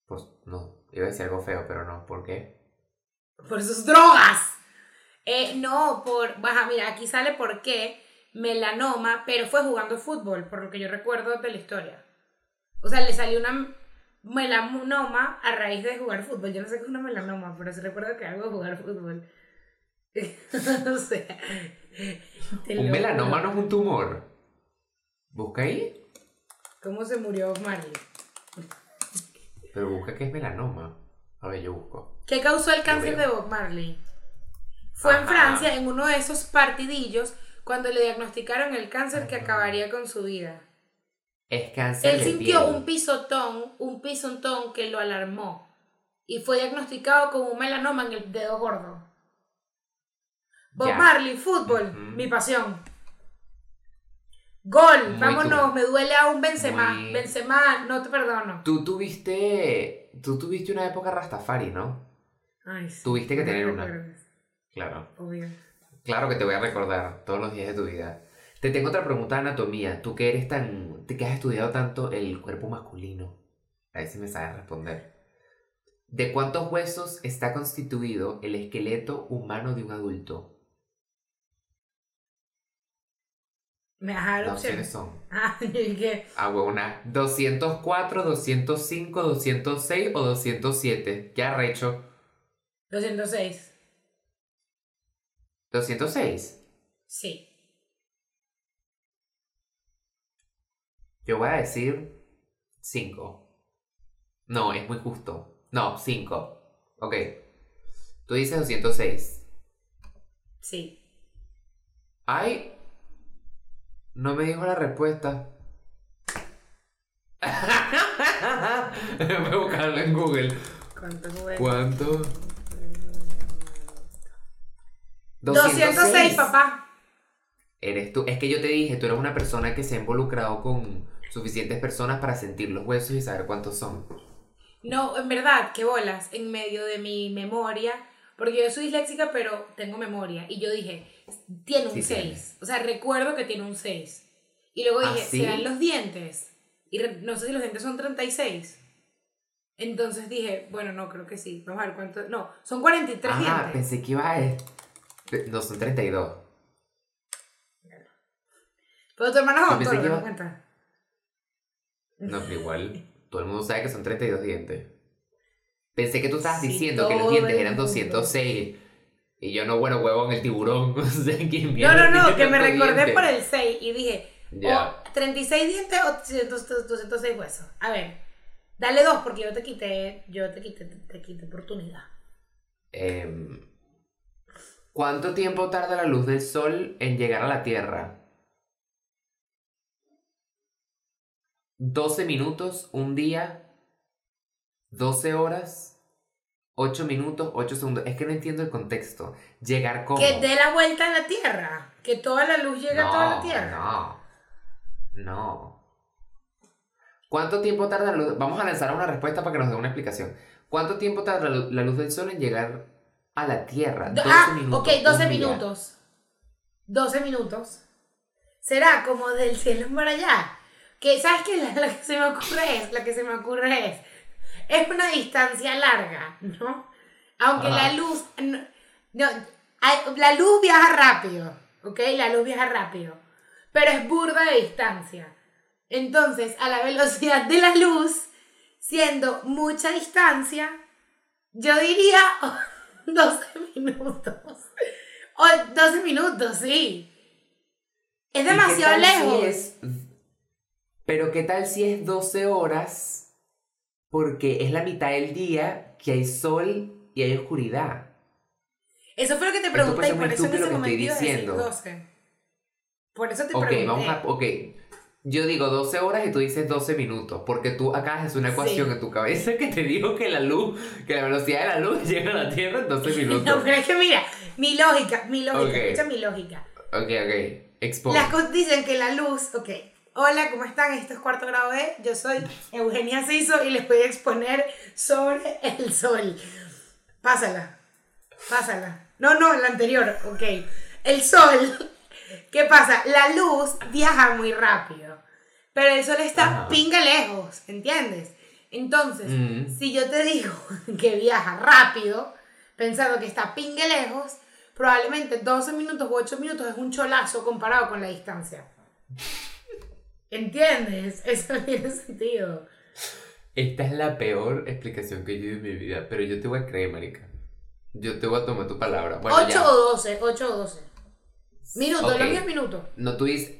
Pues no, iba a decir algo feo, pero no. ¿Por qué? Por sus drogas. Eh, no, por. Baja, mira, aquí sale por qué melanoma, pero fue jugando fútbol, por lo que yo recuerdo de la historia. O sea, le salió una melanoma a raíz de jugar fútbol. Yo no sé qué es una melanoma, pero sí recuerdo que algo de jugar fútbol. sé. Te Un melanoma no es un tumor. Busca ahí. ¿Cómo se murió Marley? Pero busca qué es melanoma. A ver, yo busco. ¿Qué causó el cáncer de. Bob Marley? Fue en. Francia, en uno de esos partidillos, cuando le diagnosticaron el cáncer que acabaría con su vida. Es cáncer Él de sintió piel. un pisotón, un pisotón que lo alarmó y fue diagnosticado con un melanoma en el dedo gordo. Bob Ya. Marley, fútbol, Ujú. mi pasión. Gol, Muy vámonos, me duele aún Benzema. Muy- Benzema, no te perdono. Tú tuviste. Tú tuviste una época Rastafari, ¿no? Ay, sí, Tuviste que no me tener una. Claro. Obvio. Claro que te voy a recordar todos los días de tu vida. Te tengo otra pregunta de anatomía. Tú que eres tan. que has estudiado tanto el cuerpo masculino. A ver si me sabes responder. ¿De cuántos huesos está constituido el esqueleto humano de un adulto? Me dar Las opciones. son. Ah, dije, Ah, huevona. 204, 205, 206 o 207. ¿Qué arrecho? 206. 206. Sí. Yo voy a decir 5. No, es muy justo. No, 5. Ok. Tú dices 206. Sí. Ay. No me dijo la respuesta. Voy a buscarlo en Google. ¿Cuánto fue? ¿Cuánto? 206, papá. Eres tú. Es que yo te dije, tú eres una persona que se ha involucrado con suficientes personas para sentir los huesos y saber cuántos son. No, en verdad, qué bolas, en medio de mi memoria, porque yo soy disléxica, pero tengo memoria. Y yo dije, tiene un Sí 6. tienes. O sea, recuerdo que tiene un 6. Y luego ¿Ah, dije, sí? ¿serán los dientes? Y no sé si los dientes son 36. Entonces dije, bueno, no, creo que sí. Vamos a ver cuánto. No, son 43 Ah, dientes. pensé que iba a... No, son 32. Pero tu hermano es doctor, ¿te iba- cuenta? No, pero igual, todo el mundo sabe que son 32 dientes. Pensé que tú estabas Sí, diciendo que los dientes eran mundo. 206. Y yo no, bueno, huevón, el tiburón. No sé quién No, no, no, que me recordé dientes. por el 6 y dije, Ya. o 36 dientes o 200 206 huesos. A ver, dale dos porque yo te quité, yo te quité, te quité oportunidad. Em, ¿Cuánto tiempo tarda la luz del sol en llegar a la Tierra? 12 minutos, un día, 12 horas, 8 minutos, 8 segundos. Es que no entiendo el contexto. Llegar como. Que dé la vuelta a la Tierra, que toda la luz llegue a toda la Tierra. no. No. ¿Cuánto tiempo tarda la luz? Vamos a lanzar una respuesta para que nos dé una explicación. ¿Cuánto tiempo tarda la luz del sol en llegar a la Tierra? Do- 12 ah, minutos. ok, 12 un día. minutos. 12 minutos. Será como del cielo para allá. Que, ¿sabes qué? La, la que se me ocurre es, la que se me ocurre es, es una distancia larga, ¿no? Aunque Ajá. la luz, no, la luz viaja rápido, ¿ok? La luz viaja rápido, pero es burda de distancia. Entonces, a la velocidad de la luz, siendo mucha distancia, yo diría 12 minutos. O 12 minutos, sí. Es ¿Y qué demasiado tal si lejos. es- Pero ¿qué tal si es 12 horas? Porque es la mitad del día que hay sol y hay oscuridad. Eso fue lo que te pregunté y ser por eso ese lo que estoy diciendo. 12. Por eso te Ok, pregunté. vamos a... Ok. Yo digo 12 horas y tú dices 12 minutos, porque tú acá haces una ecuación Sí. en tu cabeza que te dijo que la luz, que la velocidad de la luz llega a la Tierra en 12 minutos. No, pero es que mira, mi lógica, mi lógica, escucha mi lógica. Ok, ok. Expon. Las cosas dicen que la luz, ok. Hola, ¿cómo están? Esto es cuarto grado B. Yo soy Eugenia Ciso y les voy a exponer sobre el sol. Pásala. Pásala. No, no, la anterior, ok. El sol. ¿Qué pasa? La luz viaja muy rápido. Pero el sol está Ajá. pinga lejos, ¿entiendes? Entonces, Mm. si yo te digo que viaja rápido, pensando que está pingue lejos, probablemente 12 minutos u 8 minutos es un cholazo comparado con la distancia. ¿Entiendes? Eso tiene sentido. Esta es la peor explicación que yo he en mi vida, pero yo te voy a creer, marica. Yo te voy a tomar tu palabra. Bueno, 8 ya. o 12, 8 o 12. Minutos, Ok. lo mío es minutos. No, tú dices,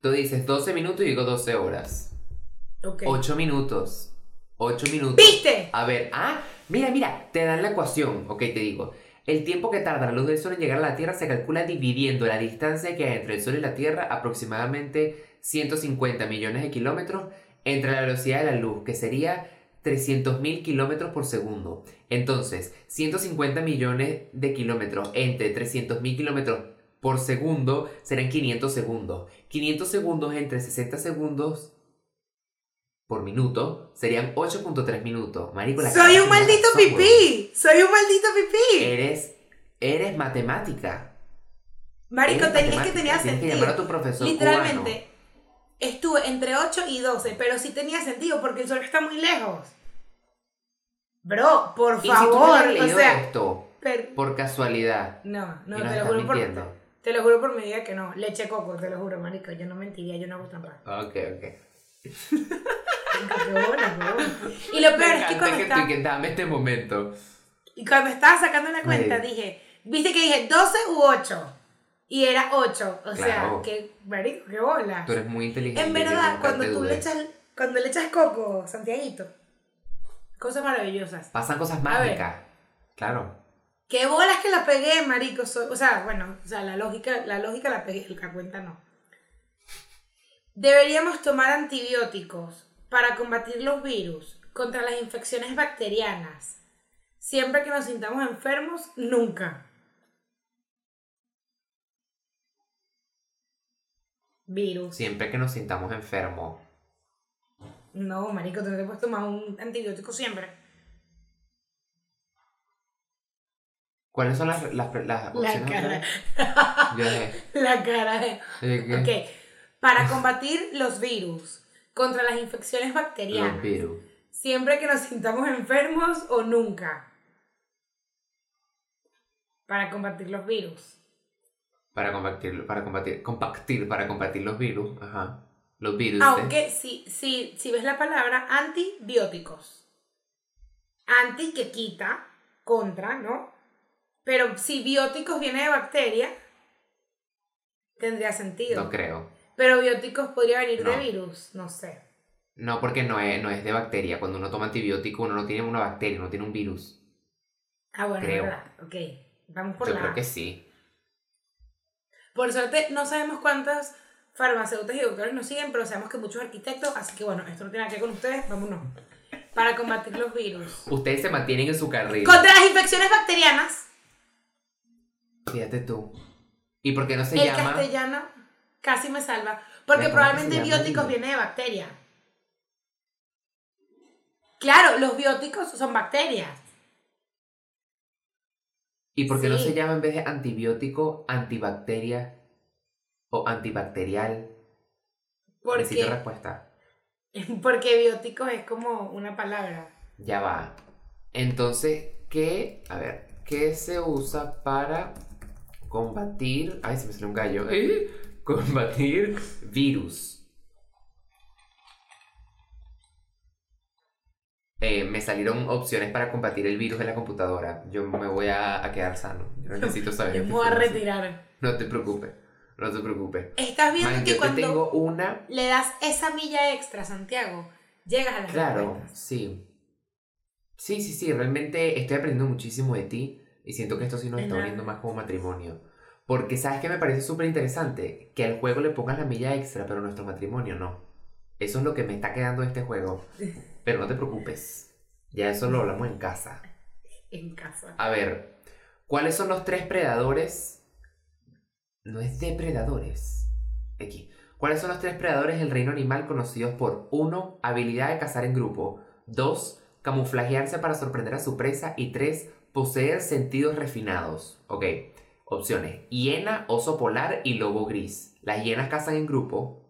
tú dices 12 minutos y digo 12 horas. Ok. 8 minutos. 8 minutos. ¿Viste? A ver, ah, mira, mira, te dan la ecuación. Ok, te digo. El tiempo que tarda la luz del sol en llegar a la Tierra se calcula dividiendo la distancia que hay entre el sol y la Tierra, aproximadamente 150 millones de kilómetros, entre la velocidad de la luz, que sería 300.000 kilómetros por segundo. Entonces, 150 millones de kilómetros entre 300.000 kilómetros por segundo serán 500 segundos. 500 segundos entre 60 segundos por minuto serían 8.3 minutos. Marico, la Soy un maldito pipí. Soy un maldito pipí. Eres, eres matemática. Marico, Eres ten- es que matemática. tenía Tienes que sentido. llamar a tu profesor Literalmente, estuve entre 8 y 12, pero sí tenía sentido porque el sol está muy lejos. Bro, por cubano. ¿Y si tú favor, hubieras o sea, esto per- por casualidad? no, no, te lo juro por. Te lo juro por mi vida que no, leche coco, te lo juro, marico, yo no mentiría, yo no hago trampa. Ok, ok. Qué buena, qué buena. Y lo Me peor es que cuando que estaba, tú que dame este momento. y cuando estaba sacando la cuenta Sí. dije, viste que dije 12 u 8 y era 8, o sea, que marico, qué bola. Tú eres muy inteligente. En verdad, cuando tú le echas, cuando le echas coco, Santiaguito, cosas maravillosas. Pasan cosas mágicas. Claro. Qué bolas que la pegué, marico. o sea, bueno, o sea, la lógica, la lógica la pegué, la cuenta no. Deberíamos tomar antibióticos para combatir los virus contra las infecciones bacterianas. Siempre que nos sintamos enfermos, nunca. Virus. Siempre que nos sintamos enfermos. No, marico, tú no te puedes tomar un antibiótico siempre. ¿Cuáles son las, las, las La opciones? cara. Yo dije, La cara de... ¿de qué? Ok, para combatir los virus contra las infecciones Los bacterianas, virus. siempre que nos sintamos enfermos o nunca. Para combatir los virus. Para combatir, para combatir, compactir, para combatir los virus. Ajá. Los virus. Aunque si, si, si ves la palabra antibióticos. Anti que quita, contra, ¿no? Pero si bióticos viene de bacteria, tendría sentido. No creo. Pero bióticos podría venir de No. virus, no sé. No, porque no es, no es de bacteria. Cuando uno toma antibiótico, uno no tiene una bacteria, uno tiene un virus. Ah, bueno, Creo. verdad. Ok, vamos por Yo la creo que sí. Por suerte, no sabemos cuántas farmacéuticas y doctores nos siguen, pero sabemos que muchos arquitectos, así que bueno, esto no tiene nada que ver con ustedes, vámonos. Para combatir los virus. Ustedes se mantienen en su carril. Contra las infecciones bacterianas, Fíjate tú. ¿Y por qué no se el llama? castellano casi me salva. Porque Mira, ¿cómo que probablemente bióticos viene de bacteria. Claro, los bióticos son bacterias. ¿Y por qué no se llama en vez de antibiótico, antibacteria o antibacterial? Necesito Porque, respuesta. porque bióticos es como una palabra. Ya va. Entonces, ¿qué? A ver, ¿qué se usa para combatir. Ay, se me salió un gallo. ¿Eh? Combatir virus. Eh, me salieron opciones para combatir el virus de la computadora. Yo me voy a, a quedar sano. Yo necesito saber. Yo me voy a retirar. No te preocupes. No te preocupes. Estás viendo Man, que yo te cuando tengo una. le das esa milla extra, Santiago, llegas a las Claro, respuestas. sí. Sí, sí, sí. Realmente estoy aprendiendo muchísimo de ti. Y siento que esto sí nos está uniendo más como matrimonio. Porque sabes que me parece súper interesante que al juego le pongas la milla extra, pero nuestro matrimonio no. Eso es lo que me está quedando de este juego. Pero no te preocupes. Ya eso lo hablamos en casa. En casa. A ver, ¿cuáles son los tres predadores? No es depredadores. Aquí. ¿Cuáles son los tres predadores del reino animal conocidos por 1. Habilidad de cazar en grupo. 2. Camuflajearse para sorprender a su presa. Y 3. Poseer sentidos refinados. Ok. Opciones. Hiena, oso polar y lobo gris. Las hienas cazan en grupo.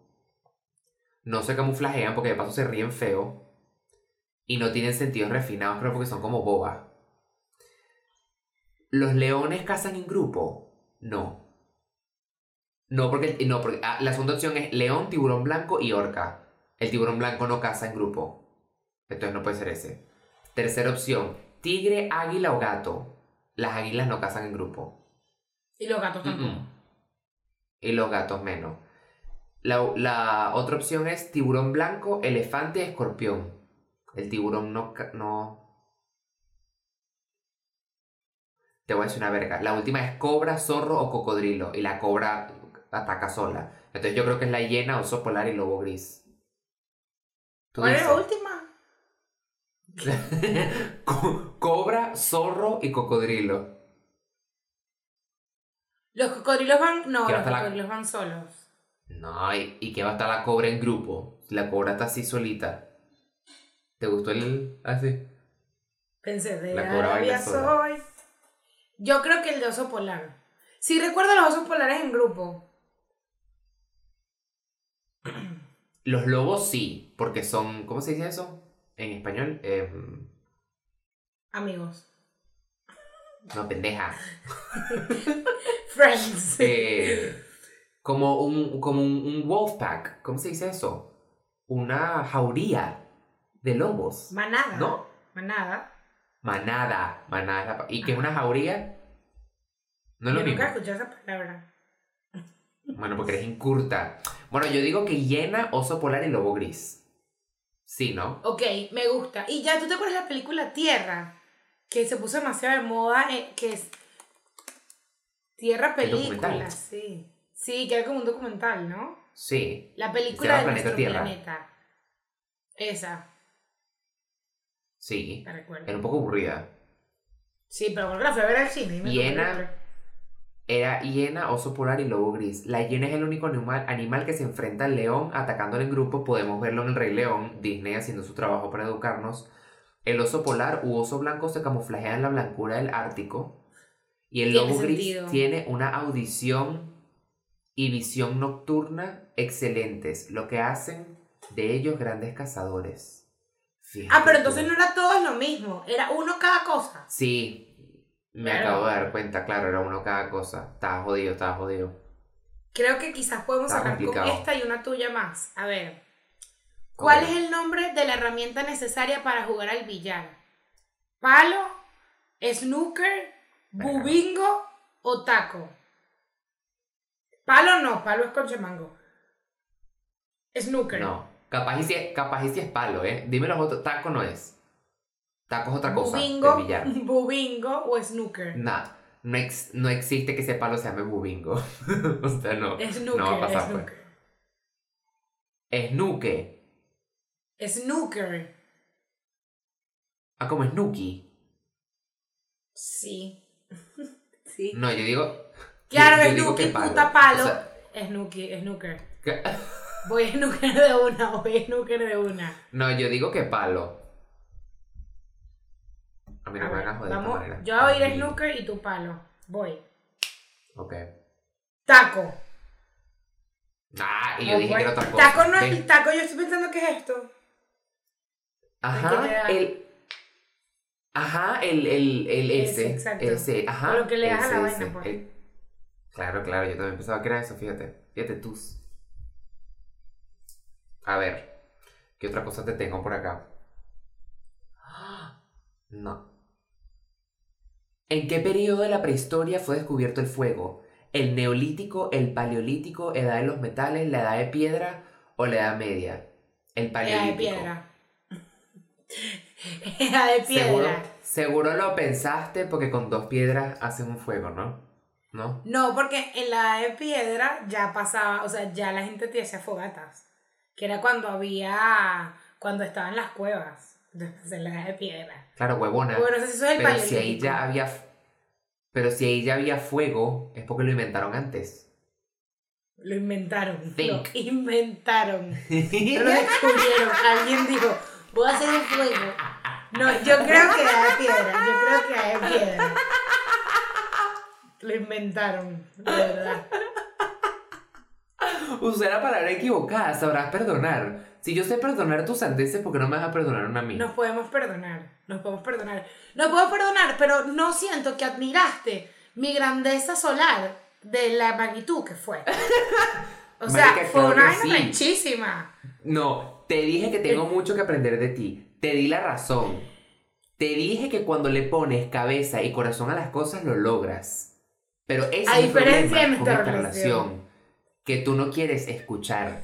No se camuflajean porque de paso se ríen feo. Y no tienen sentidos refinados, pero porque son como bobas. ¿Los leones cazan en grupo? No. No, porque, no, porque ah, la segunda opción es león, tiburón blanco y orca. El tiburón blanco no caza en grupo. Entonces no puede ser ese. Tercera opción, tigre, águila o gato. Las águilas no cazan en grupo. Y los gatos tampoco. Y los gatos menos. La, la otra opción es tiburón blanco, elefante, escorpión. El tiburón no, no... Te voy a decir una verga. La última es cobra, zorro o cocodrilo. Y la cobra ataca sola. Entonces yo creo que es la hiena, oso polar y lobo gris. ¿Tú ¿Cuál es la última? Co- cobra, zorro y cocodrilo. Los cocodrilos van. No, los la- cocodrilos van solos. No, y, y que va a estar la cobra en grupo. La cobra está así solita. ¿Te gustó el así? Pensé, de La cobra Arabia soy. Yo creo que el de oso polar. Sí, recuerdo los osos polares en grupo. Los lobos sí, porque son. ¿Cómo se dice eso? En español. Em, Amigos. no, pendeja. Friends. Eh, como un, como un, un wolf pack. ¿Cómo se dice eso? Una jauría de lobos. Manada. ¿No? Manada. Manada. Manada. es la pa- ¿Y qué es una jauría? No es lo Yo mismo. nunca escuché esa palabra. Bueno, porque eres incurta. Bueno, yo digo que hiena, oso polar y lobo gris. Sí, ¿no? Ok, me gusta. Y ya, ¿tú te acuerdas de la película Tierra? Que se puso demasiado de moda, eh, que es Tierra ¿El Película, sí. Sí, que era como un documental, ¿no? Sí. La película de Planeta nuestro Tierra. planeta. Esa, Sí. te recuerdo. Era un poco aburrida. Sí, pero bueno, la fui a ver al cine. y me Hiena. tocó ver. Era hiena, oso polar y lobo gris. La hiena es el único animal, animal que se enfrenta al león atacándolo en grupo. Podemos verlo en El Rey León, Disney haciendo su trabajo para educarnos. El oso polar u oso blanco se camuflajea en la blancura del Ártico. Y el lobo gris sentido. tiene una audición y visión nocturna excelentes, lo que hacen de ellos grandes cazadores. Fíjate Ah, pero entonces no era todo lo mismo. Era uno cada cosa. Sí, me Claro. acabo de dar cuenta, claro, era uno cada cosa. Estaba jodido, estaba jodido. Creo que quizás podemos Está sacar con complicado. esta y una tuya más. A ver. ¿Cuál es el nombre de la herramienta necesaria para jugar al billar? ¿Palo? ¿Snooker? ¿Bubingo? ¿O taco? Palo no, palo es concha de mango. Snooker. No, capaz y, si es, capaz y si es palo, ¿eh? Dime los otros. Taco no es. Taco es otra cosa. Bubingo, del billar. bubingo o snooker. Nah, no, ex- no existe que ese palo se llame bubingo. o sea, no. Snooker, no va a pasar, pues. snooker. Snooker. Ah, como Snooki. Sí. sí. No, yo digo. Claro, yo, yo Snooki, palo. puta palo. O sea, Snooki, snooker. Voy a snooker de una, voy a snooker de una. no, yo digo que palo. A mí no A me ver, van a joder esta vamos, yo voy a ir snooker y tu palo. Voy. Ok. Taco. Ah, y yo dije que era otra cosa. Taco no es ¿ves? taco, yo estoy pensando que es esto. Ajá, el. Ajá, el, el, el Ese, ese. exacto. Ajá. O lo que le das a la vaina, pues. el- Claro, claro, yo también pensaba que era eso, fíjate. Fíjate tú. A ver, ¿qué otra cosa te tengo por acá? No. ¿En qué periodo de la prehistoria fue descubierto el fuego? ¿El neolítico, el paleolítico, edad de los metales, la edad de piedra o la edad media? El paleolítico. de piedra. Era de Seguro, piedra. seguro lo pensaste porque con dos piedras hacen un fuego, ¿no? ¿no? No, porque en la de piedra ya pasaba, o sea, ya la gente te hacía fogatas. Que era cuando había, cuando estaban las cuevas. Entonces, en la edad de piedra. Claro, huevona. Bueno, eso es el pero si ahí ya había. Pero si ahí ya había fuego, es porque lo inventaron antes. Lo inventaron. Think. Lo inventaron. No lo descubrieron. Alguien dijo, voy a hacer un fuego. No, yo creo que era de piedra. Yo creo que era de piedra. Lo inventaron, de verdad. Usé la palabra equivocada, sabrás perdonar. Si yo sé perdonar tus sandeces, ¿por qué no me vas a perdonar una a mí? Nos podemos perdonar. Nos podemos perdonar. Nos podemos perdonar, pero no siento que admiraste mi grandeza solar de la magnitud que fue. O sea, Marica, fue una vaina. No, te dije que tengo mucho que aprender de ti. Te di la razón. Te dije que cuando le pones cabeza y corazón a las cosas lo logras. Pero ese A es el diferencia problema de con nuestra esta relación. relación. Que tú no quieres escuchar.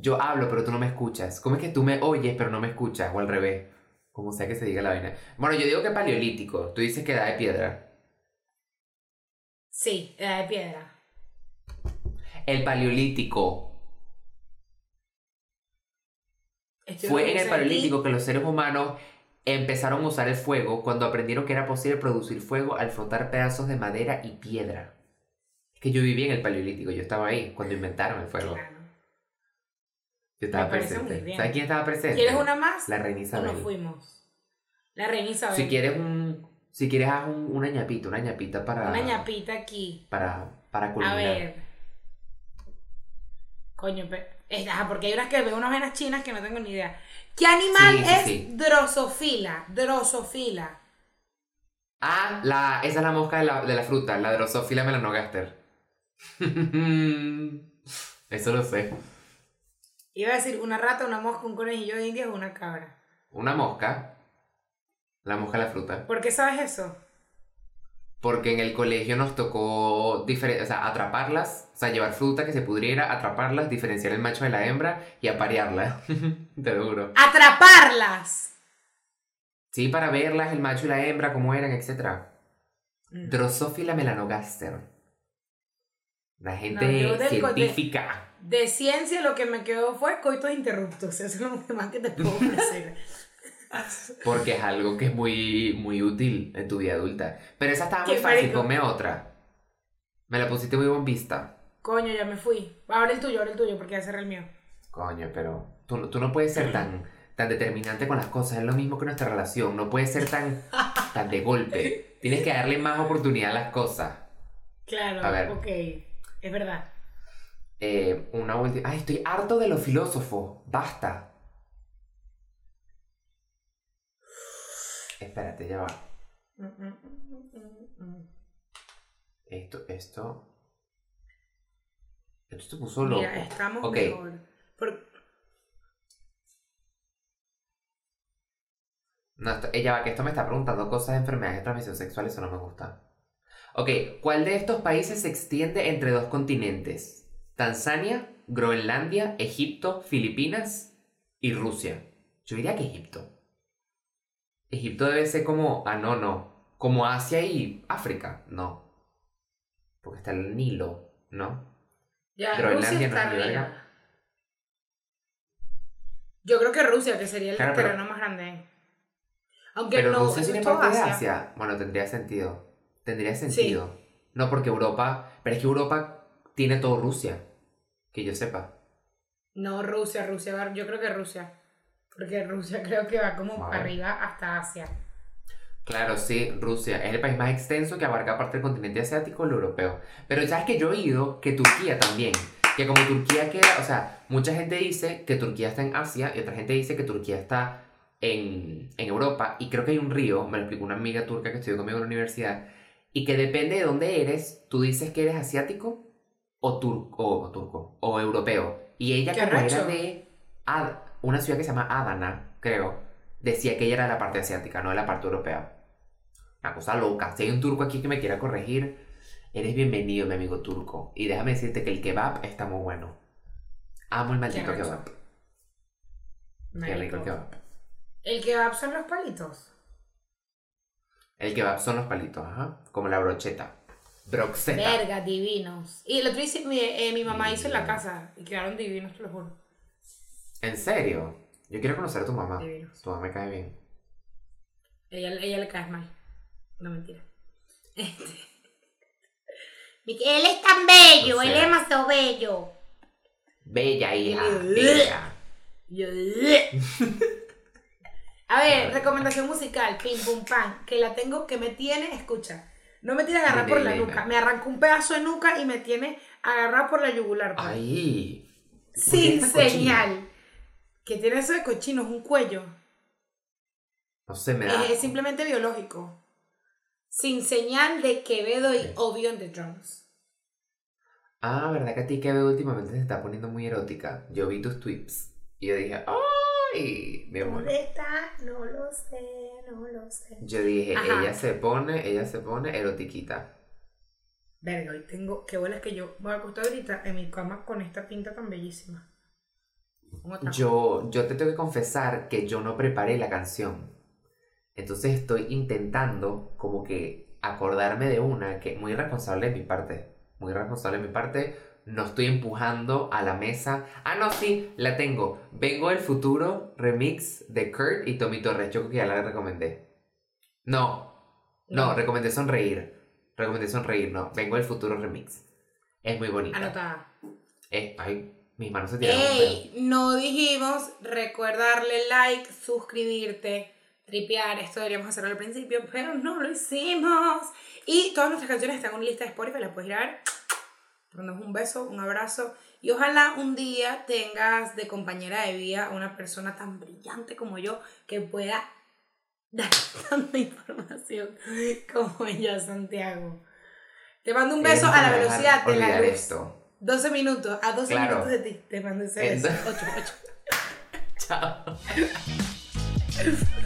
Yo hablo, pero tú no me escuchas. ¿Cómo es que tú me oyes, pero no me escuchas? O al revés. Como sea que se diga la vaina. Bueno, yo digo que paleolítico. Tú dices que da de piedra. Sí, era de piedra. El paleolítico. Estoy Fue en el paleolítico que los seres humanos empezaron a usar el fuego cuando aprendieron que era posible producir fuego al frotar pedazos de madera y piedra. Es que yo viví en el paleolítico, yo estaba ahí cuando inventaron el fuego. Claro. Yo estaba Me parece presente. muy bien. ¿Sabes quién estaba presente? ¿Quieres una más? La reina ¿O Isabel. nos fuimos? La reina Isabel. Si quieres un, si quieres haz un- una ñapita, una ñapita para Una ñapita aquí. para para A culminar. ver. Coño, pe- es- ajá, porque hay unas que veo unas venas chinas que no tengo ni idea. ¿Qué animal Sí, es sí. drosofila? Drosofila. Ah, la, esa es la mosca de la, de la fruta, la Drosophila melanogaster. Eso lo sé. Iba a decir una rata, una mosca, un conejillo de indias o una cabra. Una mosca. La mosca de la fruta. ¿Por qué sabes eso? Porque en el colegio nos tocó o sea, atraparlas, o sea, llevar fruta que se pudriera, atraparlas, diferenciar el macho de la hembra y aparearla. Te lo juro. ¡Atraparlas! Sí, para verlas, el macho y la hembra, cómo eran, etc. Mm. Drosophila melanogaster. La gente No, científica. De ciencia lo que me quedó fue coitos interruptos. Eso es lo más que te puedo ofrecer. Porque es algo que es muy, muy útil en tu vida adulta. Pero esa estaba muy fácil, marico. ponme otra. Me la pusiste muy bombista. Coño, ya me fui. Ahora el tuyo, ahora el tuyo, porque ya cerré el mío. Coño, pero tú, no- tú no puedes ser tan, tan determinante con las cosas. Es lo mismo que nuestra relación. No puedes ser tan, tan de golpe. Tienes que darle más oportunidad a las cosas. Claro, A ver. ok. Es verdad. Eh, una última. Ay, estoy harto de los filósofos. Basta. Espérate, ya va. Esto, esto. Esto se puso loco. Mira, estamos Ok. mejor. Por- No, esto- ella va, que esto me está preguntando cosas de enfermedades de transmisión sexual, eso no me gusta. Ok, ¿cuál de estos países se extiende entre dos continentes? Tanzania, Groenlandia, Egipto, Filipinas y Rusia. Yo diría que Egipto. Egipto debe ser como, ah, no, no, como Asia y África, no. Porque está el Nilo, ¿no? Ya, Groenlandia Rusia no está verga. Yo creo que Rusia, que sería el Claro, pero- terreno más grande. Aunque Pero no, Rusia tiene parte de Asia. Asia. Bueno, tendría sentido. Tendría sentido. No, porque Europa. Pero es que Europa tiene todo Rusia. Que yo sepa. No, Rusia, Rusia, va- yo creo que Rusia. Porque Rusia creo que va como A ver. arriba hasta Asia. Claro, sí, Rusia es el país más extenso que abarca parte del continente asiático y el europeo. Pero sabes que yo he oído que Turquía también. Que como Turquía queda. O sea, mucha gente dice que Turquía está en Asia y otra gente dice que Turquía está en, en Europa. Y creo que hay un río, me lo explicó una amiga turca que estudió conmigo en la universidad. Y que depende de dónde eres, tú dices que eres asiático o, tur- o, turco o europeo. Y ella, como era de Ad- una ciudad que se llama Adana, creo, decía que ella era de la parte asiática, no de la parte europea. Una cosa loca. Si hay un turco aquí que me quiera corregir, eres bienvenido, mi amigo turco. Y déjame decirte que el kebab está muy bueno. Amo el maldito kebab. Qué rico el kebab. El kebab son los palitos. El kebab son los palitos, ajá. Como la brocheta. Broxeta. Verga, divinos. Y el otro hice, mi, eh, mi mamá hizo en la casa y quedaron divinos, te lo juro. ¿En serio? Yo quiero conocer a tu mamá. Divinos. Tu mamá me cae bien. Ella, ella le cae mal. No mentira. Este. Él es tan bello, O él es demasiado bello. Bella hija. Bella. A ver, recomendación musical, pim pum pam, que la tengo, que me tiene, escucha, no me tiene agarrar por la nuca, me arrancó un pedazo de nuca y me tiene agarrar por la yugular. pues. Ay. Sin ¿por qué señal. Que tiene eso de cochino, es un cuello. No sé, me da. Es, es simplemente biológico. Sin señal de Quevedo y Ok. Obvio on the drums. Ah, ¿verdad que a ti que veo últimamente se está poniendo muy erótica? Yo vi tus tweets y yo dije, ¡ay! Mi amor. ¿Dónde está? No lo sé, no lo sé. Yo dije, Ajá. ella se pone, ella se pone erotiquita. Verga, hoy tengo. Qué bueno es que yo voy a acostar ahorita en mi cama con esta pinta tan bellísima. Yo, yo te tengo que confesar que yo no preparé la canción. Entonces estoy intentando como que acordarme de una que muy responsable de mi parte. Muy responsable de mi parte. No estoy empujando a la mesa. Ah, no, sí, la tengo. Vengo del futuro remix de Kurt y Tommy Torres. Yo creo que ya la recomendé. No, no, recomendé sonreír. Recomendé sonreír, no. Vengo del futuro remix. Es muy bonita. Anotada. Eh, ay, mis manos se tiraron. ¡Ey! No dijimos, recuerda darle like, suscribirte, tripear. Esto deberíamos hacerlo al principio, pero no lo hicimos. Y todas nuestras canciones están en una lista de Spotify, las puedes ir a ver. Te mandamos un beso, un abrazo. Y ojalá un día tengas de compañera de vida a una persona tan brillante como yo que pueda dar tanta información como yo, Santiago. Te mando un beso a la velocidad de la luz. esto. 12 minutos, a 12 Claro. minutos de ti. Te mando ese beso. Entonces- 8, 8. Chao.